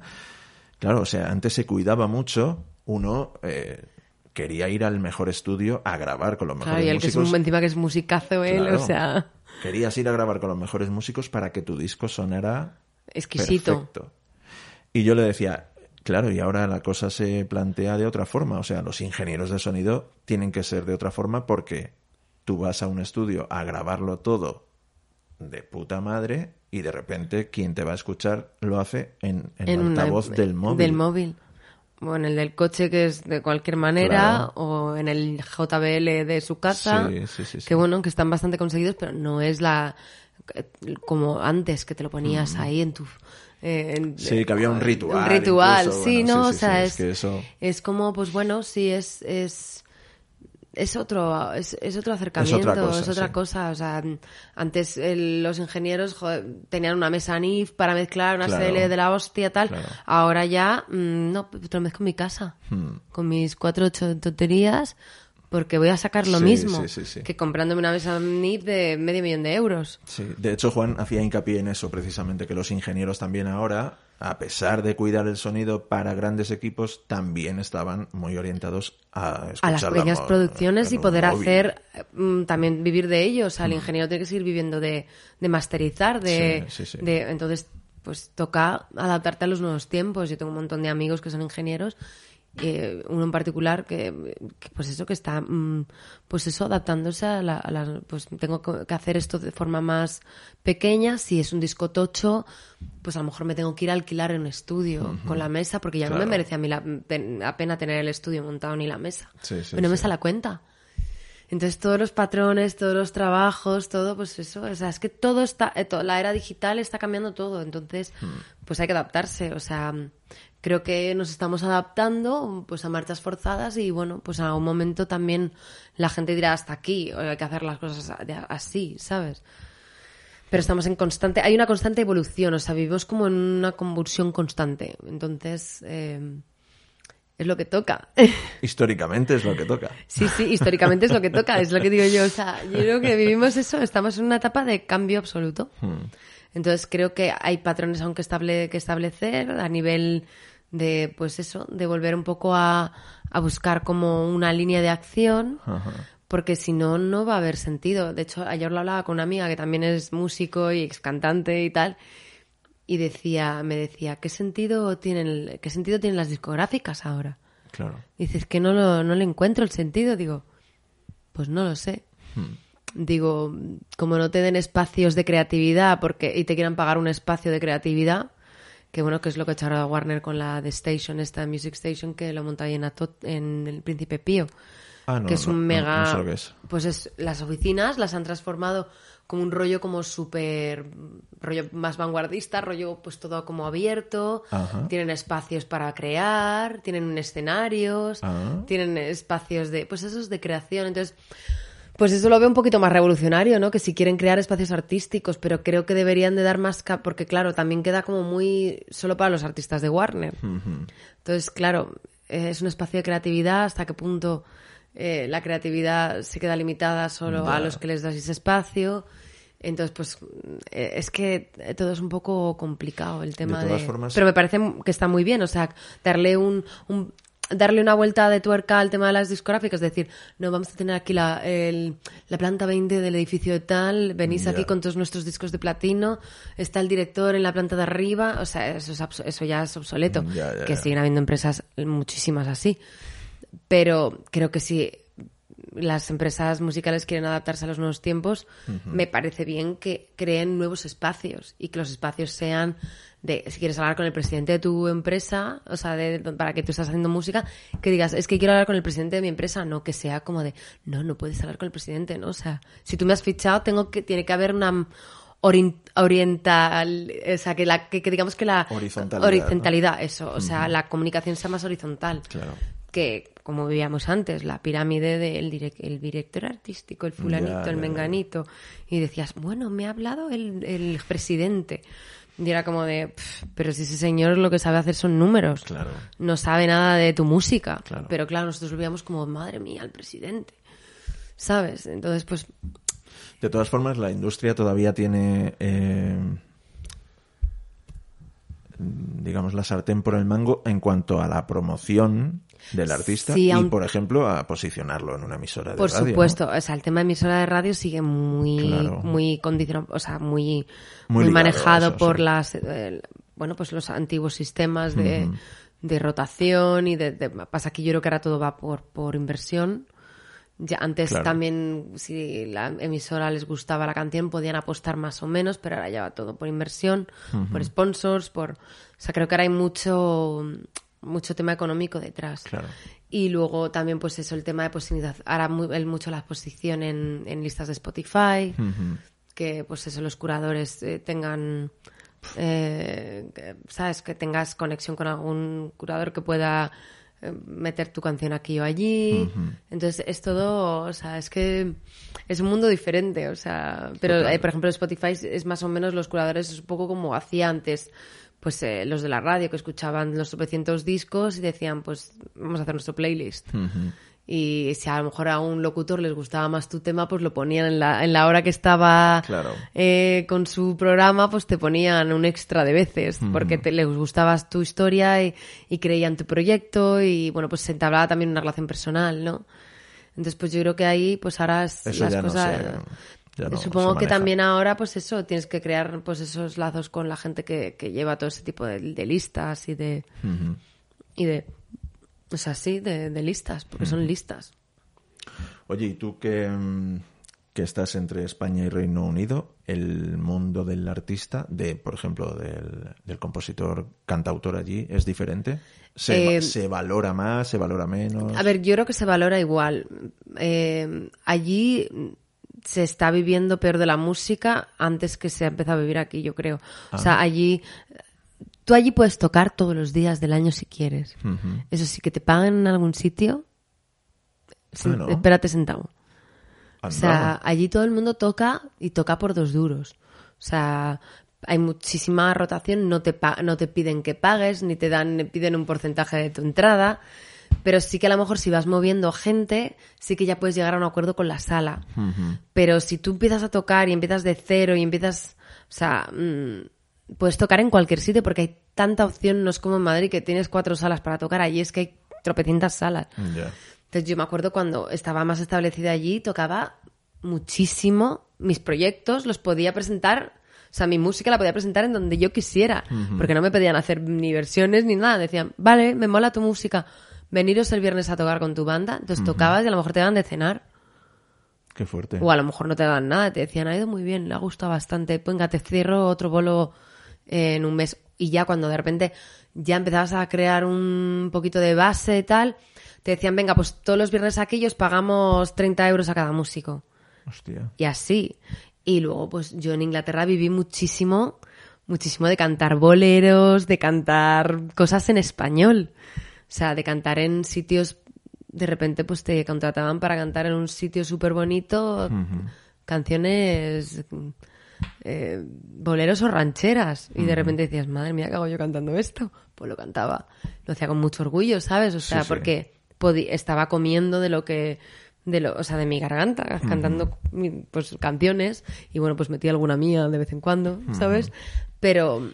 claro, o sea, antes se cuidaba mucho, uno eh, quería ir al mejor estudio a grabar con los mejores Claro, y el que es músicos. un, encima que es musicazo él, Claro. o sea, Querías ir a grabar con los mejores músicos para que tu disco sonara exquisito. perfecto. Y yo le decía, claro, y ahora la cosa se plantea de otra forma. O sea, los ingenieros de sonido tienen que ser de otra forma porque tú vas a un estudio a grabarlo todo de puta madre y de repente quien te va a escuchar lo hace en, en, el una- altavoz del móvil. Del móvil. O en el del coche, que es de cualquier manera, Claro. o en el JBL de su casa. Sí, sí, sí. Que bueno, que están bastante conseguidos, pero no es la. Como antes, que te lo ponías ahí en tu. eh, en- Sí, que había un ritual Un ritual, incluso, sí, bueno, ¿no? sí, o sí, sea, sí, es, es que eso- es como, pues bueno, sí, es. es es otro, es, es otro acercamiento, es otra, cosa. O sea, antes el- los ingenieros joder, tenían una mesa NIF para mezclar una Claro. De la hostia, tal. Claro. Ahora ya, mm, no, te lo mezclo en mi casa. Hmm. Con mis cuatro ocho tonterías, porque voy a sacar lo Sí, mismo sí, sí, sí. que comprándome una mesa NIF de medio millón de euros. Sí, de hecho Juan hacía hincapié en eso precisamente, que los ingenieros también ahora, a pesar de cuidar el sonido para grandes equipos, también estaban muy orientados a escuchar a las la pequeñas producciones y poder móvil. hacer mm, también vivir de ello. O sea, el ingeniero tiene que seguir viviendo de, de masterizar, de, de- entonces pues toca adaptarte a los nuevos tiempos. Yo tengo un montón de amigos que son ingenieros, eh, uno en particular que, que, pues eso que está mm, pues eso adaptándose a la, a la- pues tengo que hacer esto de forma más pequeña. Si es un disco tocho, pues a lo mejor me tengo que ir a alquilar en un estudio con la mesa porque ya no me merece a mí la, la pena tener el estudio montado ni la mesa. Sí, no me sale a cuenta. Entonces todos los patrones, todos los trabajos, todo, pues eso, o sea, es que todo está, eh, to- la era digital está cambiando todo, entonces, Hmm. pues hay que adaptarse, o sea, creo que nos estamos adaptando, pues a marchas forzadas y bueno, pues a un momento también la gente dirá hasta aquí, hay que hacer las cosas así, ¿sabes? Pero estamos en constante, hay una constante evolución, o sea, vivimos como en una convulsión constante. Entonces, eh, es lo que toca. Históricamente es lo que toca. Sí, sí, históricamente es lo que toca, es lo que digo yo. O sea, yo creo que vivimos eso, estamos en una etapa de cambio absoluto. Hmm. Entonces creo que hay patrones aún que, estable, que establecer a nivel de, pues eso, de volver un poco a, a buscar como una línea de acción, Ajá. porque si no, no va a haber sentido. De hecho, ayer lo hablaba con una amiga que también es músico y ex cantante y tal, y decía, me decía, ¿qué sentido tienen, qué sentido tienen las discográficas ahora? Claro. Dices que no, lo, no le encuentro el sentido. Digo, pues no lo sé. Digo, como no te den espacios de creatividad porque y te quieran pagar un espacio de creatividad, que bueno, que es lo que ha hecho ahora Warner con la The Station, esta Music Station, que lo monta ahí en, Atot- en el Príncipe Pío. Ah, no, que es un no, mega... no sé lo que es. Pues es, las oficinas las han transformado como un rollo como súper, rollo más vanguardista, rollo pues todo como abierto, Ajá. tienen espacios para crear, tienen escenarios, Ah. tienen espacios de, pues esos de creación, entonces... Pues eso lo veo un poquito más revolucionario, ¿no? Que si quieren crear espacios artísticos, pero creo que deberían de dar más... cap- Porque claro, también queda como muy solo para los artistas de Warner. Entonces, claro, es un espacio de creatividad, hasta qué punto eh, la creatividad se queda limitada solo a los que les das ese espacio. Entonces, pues eh, es que todo es un poco complicado el tema de... todas formas- Pero me parece que está muy bien, o sea, darle un... un- darle una vuelta de tuerca al tema de las discográficas, es decir, no, vamos a tener aquí la, el- la planta 20 del edificio de tal, venís aquí con todos nuestros discos de platino, está el director en la planta de arriba, o sea, eso, es eso ya es obsoleto, ya, que siguen habiendo empresas muchísimas así. Pero creo que si las empresas musicales quieren adaptarse a los nuevos tiempos, me parece bien que creen nuevos espacios y que los espacios sean de, si quieres hablar con el presidente de tu empresa, o sea, de, para que tú estás haciendo música, que digas, es que quiero hablar con el presidente de mi empresa, no que sea como de, no, no puedes hablar con el presidente, ¿no? O sea, si tú me has fichado, tengo que, tiene que haber una ori- oriental, o sea, que, la, que, que digamos que la Horizontalidad, horizontalidad, eso, o sea, la comunicación sea más horizontal Claro. que, como veíamos antes, la pirámide del direc- el director artístico, el fulanito, Ya, el ya, menganito, y decías, bueno, me ha hablado el, el presidente. Y era como de, "Pf, pero si ese señor lo que sabe hacer son números, Claro. no sabe nada de tu música. Claro. Pero claro, nosotros lo veíamos como, madre mía, el presidente. ¿Sabes? Entonces, pues, De todas formas, la industria todavía tiene, eh, digamos, la sartén por el mango en cuanto a la promoción del artista Sí, y, aun- por ejemplo, a posicionarlo en una emisora de Por radio. ¿no? supuesto, o sea, el tema de emisora de radio sigue muy, Claro. muy condicionado, o sea, muy, manejado eso, por sí. las, eh, bueno, pues los antiguos sistemas de, de rotación y de, de- pasa que yo creo que ahora todo va por, por inversión. Ya antes Claro. también, si la emisora les gustaba la canción, podían apostar más o menos, pero ahora ya va todo por inversión, por sponsors, por, o sea, creo que ahora hay mucho, mucho tema económico detrás. Claro. Y luego también, pues eso, el tema de posibilidad. Ahora muy, el- mucho la exposición en, en listas de Spotify, que pues eso, los curadores eh, tengan, eh, ¿sabes? Que tengas conexión con algún curador que pueda eh, meter tu canción aquí o allí. Entonces es todo, o sea, es que es un mundo diferente, o sea, pero eh, por ejemplo Spotify es- es más o menos los curadores es un poco como hacía antes. Pues eh, los de la radio que escuchaban los 900 discos y decían, pues vamos a hacer nuestro playlist. Y si a lo mejor a un locutor les gustaba más tu tema, pues lo ponían en la, en la hora que estaba Claro. eh, con su programa, pues te ponían un extra de veces, porque te, les gustaba tu historia y, y creían tu proyecto y bueno, pues se entablaba también una relación personal, ¿no? Entonces, pues yo creo que ahí, pues ahora Eso las no no Supongo que también ahora, pues eso, tienes que crear pues esos lazos con la gente que, que lleva todo ese tipo de, de listas y de... Ujú. Y de o sea, sí, de, de listas, porque son listas. Oye, ¿y tú que, que estás entre España y Reino Unido, el mundo del artista, de, por ejemplo, del, del compositor cantautor allí, es diferente? ¿Se, Eh, se valora más, se valora menos? A ver, yo creo que se valora igual. Eh, allí se está viviendo peor de la música antes que se ha empezado a vivir aquí, yo creo. O sea, allí... Tú allí puedes tocar todos los días del año si quieres. Eso sí, que te pagan en algún sitio, Ah, espérate sentado. O sea, allí todo el mundo toca y toca por dos duros. O sea, hay muchísima rotación, no te, no te piden que pagues, ni te dan, ni piden un porcentaje de tu entrada. Pero sí que a lo mejor si vas moviendo gente, sí que ya puedes llegar a un acuerdo con la sala. Pero si tú empiezas a tocar y empiezas de cero y empiezas, o sea, mm, puedes tocar en cualquier sitio porque hay tanta opción, no es como en Madrid que tienes cuatro salas para tocar, allí es que hay tropecientas salas. Ya. Entonces yo me acuerdo cuando estaba más establecida allí, tocaba muchísimo, mis proyectos los podía presentar, o sea, mi música la podía presentar en donde yo quisiera, porque no me pedían hacer ni versiones ni nada, decían, vale, me mola tu música, veniros el viernes a tocar con tu banda, entonces tocabas y a lo mejor te daban de cenar. Qué fuerte. O a lo mejor no te dan nada, te decían, ha ido muy bien, le ha gustado bastante, venga, te cierro otro bolo eh, en un mes. Y ya cuando de repente ya empezabas a crear un poquito de base y tal, te decían, venga, pues todos los viernes aquellos pagamos 30 euros a cada músico. Hostia. Y así. Y luego, pues yo en Inglaterra viví muchísimo, muchísimo de cantar boleros, de cantar cosas en español. O sea, de cantar en sitios, de repente pues te contrataban para cantar en un sitio súper bonito, canciones, eh, boleros o rancheras. Y de repente decías, madre mía, ¿qué hago yo cantando esto? Pues lo cantaba. Lo hacía con mucho orgullo, ¿sabes? O sea, sí. porque podi- estaba comiendo de lo que de lo, o sea, de mi garganta, cantando pues canciones y bueno, pues metí alguna mía de vez en cuando, ¿sabes? Pero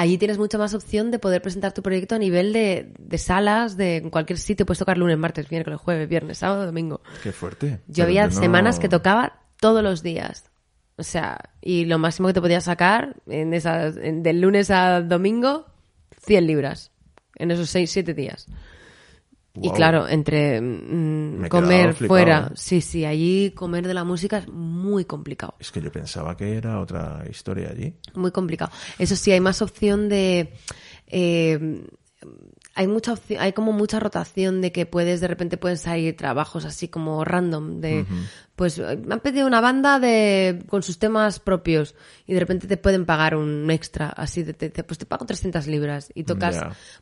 allí tienes mucha más opción de poder presentar tu proyecto a nivel de, de salas, de en cualquier sitio, puedes tocar lunes, martes, miércoles, jueves, viernes, sábado, domingo. Qué fuerte. Yo Pero había no- semanas que tocaba todos los días. O sea, y lo máximo que te podías sacar en esas, en- del lunes a domingo, 100 libras. En esos 6, 7 días. Y claro, entre mm, comer fuera, ¿eh? sí, sí, allí comer de la música es muy complicado. Es que yo pensaba que era otra historia allí. Muy complicado. Eso sí, hay más opción de. eh, hay mucha opción, hay como mucha rotación de que puedes, de repente pueden salir trabajos así como random, de pues eh, me han pedido una banda de con sus temas propios y de repente te pueden pagar un extra, así de, de- pues te pago 300 libras y tocas,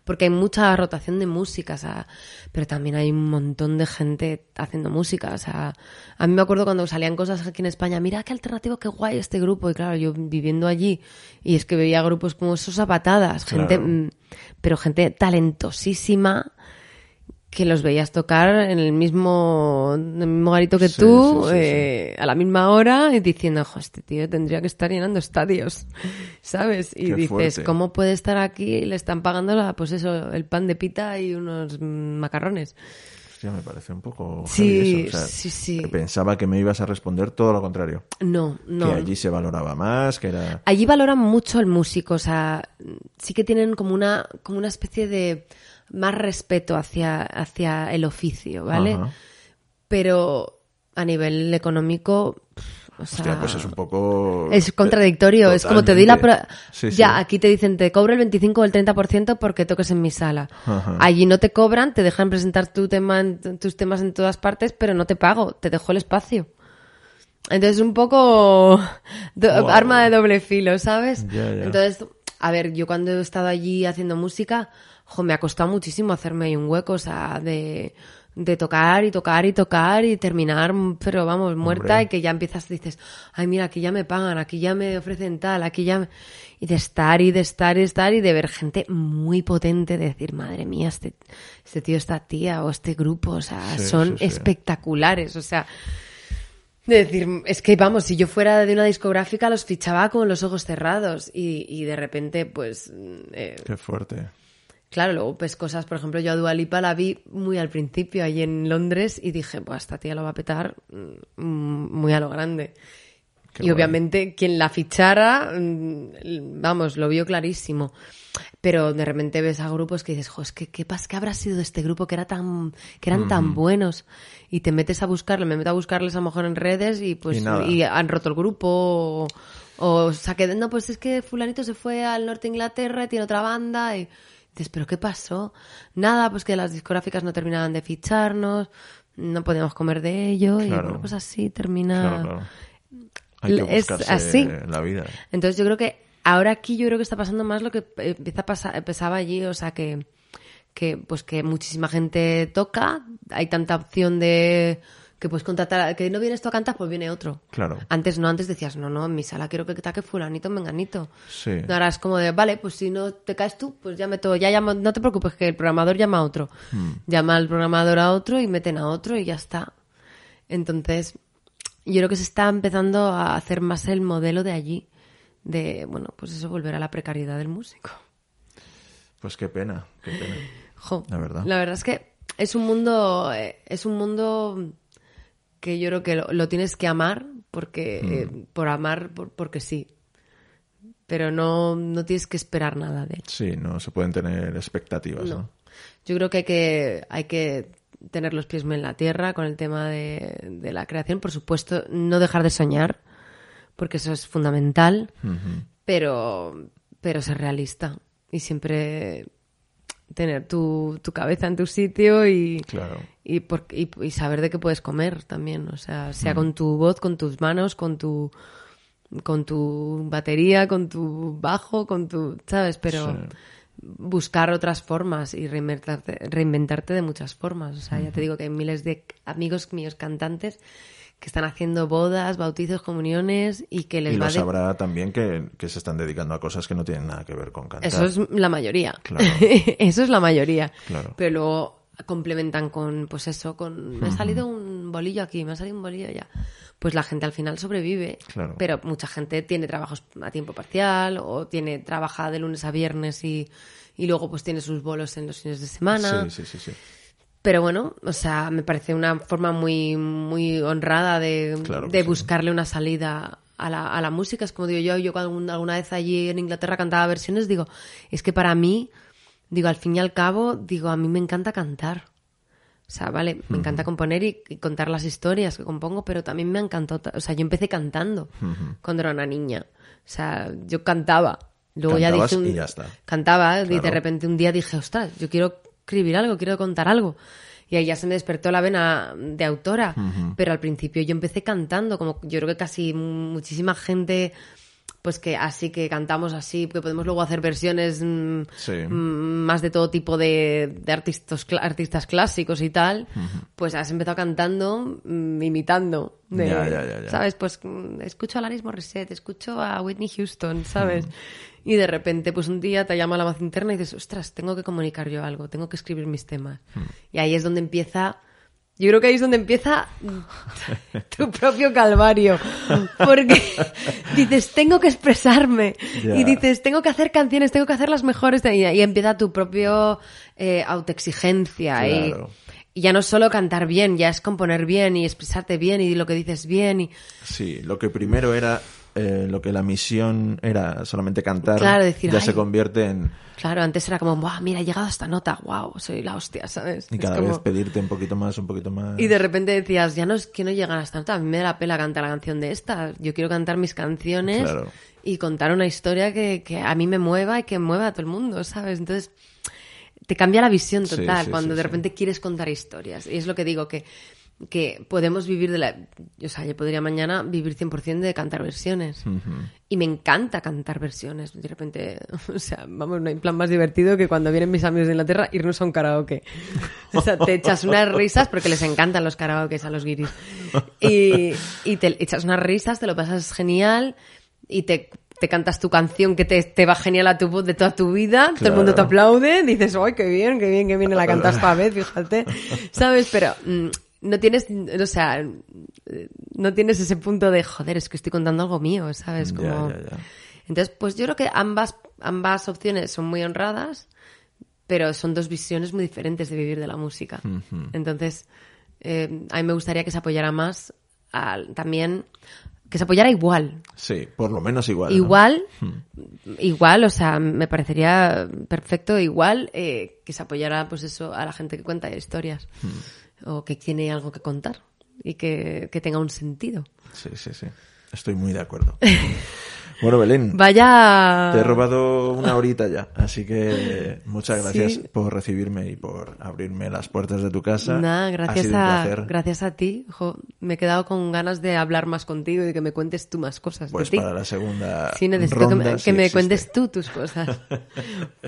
porque hay mucha rotación de música, o sea, pero también hay un montón de gente haciendo música, o sea, a mí me acuerdo cuando salían cosas aquí en España, mira qué alternativo, qué guay este grupo, y claro, yo viviendo allí, y es que veía grupos como esos a patadas, gente, Claro. mm, pero gente talentosísima, que los veías tocar en el mismo, en el mismo garito que Sí, tú, sí, sí, sí. eh, a la misma hora, y diciendo, "Jo, este tío tendría que estar llenando estadios, ¿sabes? Y Qué dices, fuerte. ¿cómo puede estar aquí y le están pagando, la, pues eso, el pan de pita y unos macarrones? Hostia, me parece un poco Sí, heavy eso. O sea, sí, sí. Pensaba que me ibas a responder todo lo contrario. No, no. Que allí se valoraba más, que era... Allí valoran mucho el músico, o sea, sí que tienen como una, como una especie de más respeto hacia, hacia el oficio, ¿vale? Ajá. Pero a nivel económico, o sea, Hostia, pues es un poco... es contradictorio, es como te doy la... Pro- Sí, sí. ya, aquí te dicen, te cobro el 25 o el 30% porque toques en mi sala. Ajá. Allí no te cobran, te dejan presentar tu tema tus temas en todas partes, pero no te pago, te dejo el espacio. Entonces un poco Wow. arma de doble filo, ¿sabes? Ya, ya. Entonces, a ver, yo cuando he estado allí haciendo música, jo, me ha costado muchísimo hacerme ahí un hueco, o sea, de, de tocar y tocar y tocar y terminar, pero vamos, muerta Hombre. y que ya empiezas, dices, ay, mira, aquí ya me pagan, aquí ya me ofrecen tal, aquí ya... me-". Y de estar y de estar y de estar y de ver gente muy potente, de decir, madre mía, este, este tío, esta tía o este grupo, o sea, Sí, son sí, sí. espectaculares, o sea... De decir, es que vamos, si yo fuera de una discográfica los fichaba con los ojos cerrados y, y de repente, pues, eh, Qué fuerte. Claro, luego pues cosas, por ejemplo, yo a Dua Lipa la vi muy al principio allí en Londres y dije, pues esta tía lo va a petar mm, muy a lo grande. Qué y guay. obviamente quien la fichara, mm, vamos, lo vio clarísimo. Pero de repente ves a grupos que dices, jo, es que qué pas, qué habrá sido de este grupo que era tan, que eran tan buenos. Y te metes a buscarle, me meto a buscarles a lo mejor en redes y pues Y han roto el grupo o, o saqué, no, pues es que fulanito se fue al norte de Inglaterra y tiene otra banda y dices, pero ¿qué pasó? Nada, pues que las discográficas no terminaban de ficharnos, no podíamos comer de ello y bueno, pues así termina. Claro, claro. Hay que Es así. la vida. Entonces yo creo que ahora aquí yo creo que está pasando más lo que empieza a pasar, empezaba allí, o sea que, que pues que muchísima gente toca, hay tanta opción de que puedes contratar, que no vienes tú a cantar, pues viene otro. Claro. Antes no, antes decías, no, no, en mi sala quiero que taque fulanito, menganito. Sí. Ahora es como de, vale, pues si no te caes tú, pues ya meto, ya llamo, no te preocupes que el programador llama a otro. Hmm. Llama al programador a otro y meten a otro y ya está. Entonces, yo creo que se está empezando a hacer más el modelo de allí. De, bueno, pues eso, volver a la precariedad del músico. Pues qué pena, qué pena. Jo, La verdad. La verdad es que es un mundo, eh, es un mundo que yo creo que lo, lo tienes que amar porque, Mm. eh, por amar, por- porque sí. Pero no, no tienes que esperar nada de él. Sí, no se pueden tener expectativas, ¿no? No. Yo creo que hay que, hay que tener los pies en la tierra con el tema de, de la creación. Por supuesto, no dejar de soñar, porque eso es fundamental, pero, pero ser realista y siempre tener tu, tu cabeza en tu sitio y, Claro. y, por- y- y saber de qué puedes comer también. O sea, Mm. sea con tu voz, con tus manos, con tu con tu batería, con tu bajo, con tu, ¿sabes? Pero Sí. buscar otras formas y reinventarte, reinventarte de muchas formas. O sea, ya te digo que hay miles de amigos míos cantantes que están haciendo bodas, bautizos, comuniones y que les Y va lo de... sabrá también que, que se están dedicando a cosas que no tienen nada que ver con cantar. Eso es la mayoría. Claro. eso es la mayoría. Claro. Pero luego complementan con, pues eso, con me ha salido un bolillo aquí, me ha salido un bolillo allá. Pues la gente al final sobrevive. Claro. Pero mucha gente tiene trabajos a tiempo parcial o tiene trabaja de lunes a viernes y, y luego pues tiene sus bolos en los fines de semana. Sí, sí, sí, sí. Pero bueno, o sea, me parece una forma muy, muy honrada de, Claro de sí. buscarle una salida a la, a la música. Es como digo yo, yo cuando alguna vez allí en Inglaterra cantaba versiones, digo, es que para mí, digo, al fin y al cabo, digo, a mí me encanta cantar. O sea, vale, me encanta componer y, y contar las historias que compongo, pero también me encantó, o sea, yo empecé cantando cuando era una niña. O sea, yo cantaba. Luego ya dije un- y ya está. Cantaba y de repente un día dije, ostras, yo quiero escribir algo, quiero contar algo. Y ahí ya se me despertó la vena de autora. Pero al principio yo empecé cantando, como yo creo que casi muchísima gente, pues que así que cantamos así, que podemos luego hacer versiones mm, Sí. mm, más de todo tipo de, de artistas, cl- artistas clásicos y tal, pues has empezado cantando, mm, imitando. de- Ya, ya, ya, ya. ¿Sabes? Pues mm, escucho a Alanis Morissette, escucho a Whitney Houston, ¿sabes? Y de repente, pues un día te llama la voz interna y dices, ostras, tengo que comunicar yo algo, tengo que escribir mis temas. Y ahí es donde empieza... Yo creo que ahí es donde empieza tu propio calvario. Porque dices, tengo que expresarme. Y dices, tengo que hacer canciones, tengo que hacer las mejores. Y ahí empieza tu propio eh, autoexigencia. y- Claro. y ya no es solo cantar bien, ya es componer bien y expresarte bien y lo que dices bien. Y, Sí, lo que primero era, eh, lo que la misión era solamente cantar, Claro, decir, ya "Ay". se convierte en, claro, antes era como, Buah, mira, he llegado a esta nota, wow, soy la hostia, ¿sabes? y Es cada como- vez pedirte un poquito más, un poquito más. Y de repente decías, ya no es que no llegan a esta nota, a mí me da la pela cantar la canción de esta. Yo quiero cantar mis canciones Claro. y contar una historia que, que a mí me mueva y que mueva a todo el mundo, ¿sabes? Entonces, te cambia la visión total sí, cuando sí, de repente quieres contar historias. Y es lo que digo, que, que podemos vivir de la... O sea, yo podría mañana vivir 100% de cantar versiones. Y me encanta cantar versiones. De repente, o sea, vamos, no hay plan más divertido que cuando vienen mis amigos de Inglaterra irnos a un karaoke. O sea, te echas unas risas porque les encantan los karaokes a los guiris. Y, y te echas unas risas, te lo pasas genial y te, te cantas tu canción que te, te va genial a tu voz de toda tu vida. Todo el mundo te Claro. aplaude. Dices, ¡ay, qué bien, qué bien, qué bien! La cantas esta vez, fíjate. ¿Sabes? Pero mm, no tienes, o sea, no tienes ese punto de, joder, es que estoy contando algo mío, ¿sabes? Como... ya, ya. Entonces, pues yo creo que ambas, ambas opciones son muy honradas, pero son dos visiones muy diferentes de vivir de la música. Entonces, eh, a mí me gustaría que se apoyara más al- también, que se apoyara igual. Sí, por lo menos igual. ¿no? Igual, igual, o sea, me parecería perfecto igual eh, que se apoyara, pues eso, a la gente que cuenta historias o que tiene algo que contar y que, que tenga un sentido. Sí, sí, sí. Estoy muy de acuerdo. Bueno, Belén. Vaya. Te he robado una horita ya, así que muchas gracias por recibirme y por abrirme las puertas de tu casa. Nada, gracias a, gracias a ti. me he quedado con ganas de hablar más contigo y que me cuentes tú más cosas. Pues para la segunda. Sí, necesito que me, cuentes tú tus cosas.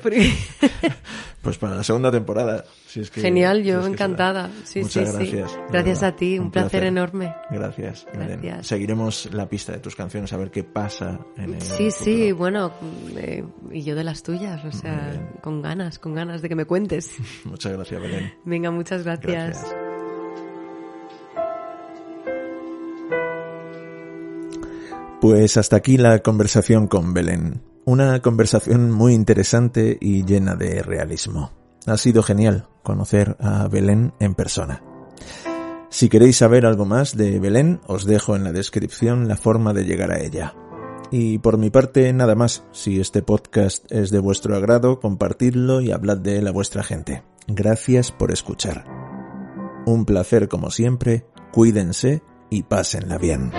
pues para la segunda temporada. Si es que, Genial, yo encantada. Sí, muchas sí, gracias. Gracias a ti, un, placer, enorme. Gracias. gracias. Seguiremos la pista de tus canciones a ver qué pasa Sí, sí, bueno, eh, y yo de las tuyas, o sea, con ganas, con ganas de que me cuentes. Muchas gracias, Belén. Venga, muchas gracias. Pues hasta aquí la conversación con Belén. Una conversación muy interesante y llena de realismo. Ha sido genial conocer a Belén en persona. Si queréis saber algo más de Belén, os dejo en la descripción la forma de llegar a ella. Y por mi parte, nada más. Si este podcast es de vuestro agrado, compartidlo y hablad de él a vuestra gente. Gracias por escuchar. Un placer como siempre, cuídense y pásenla bien.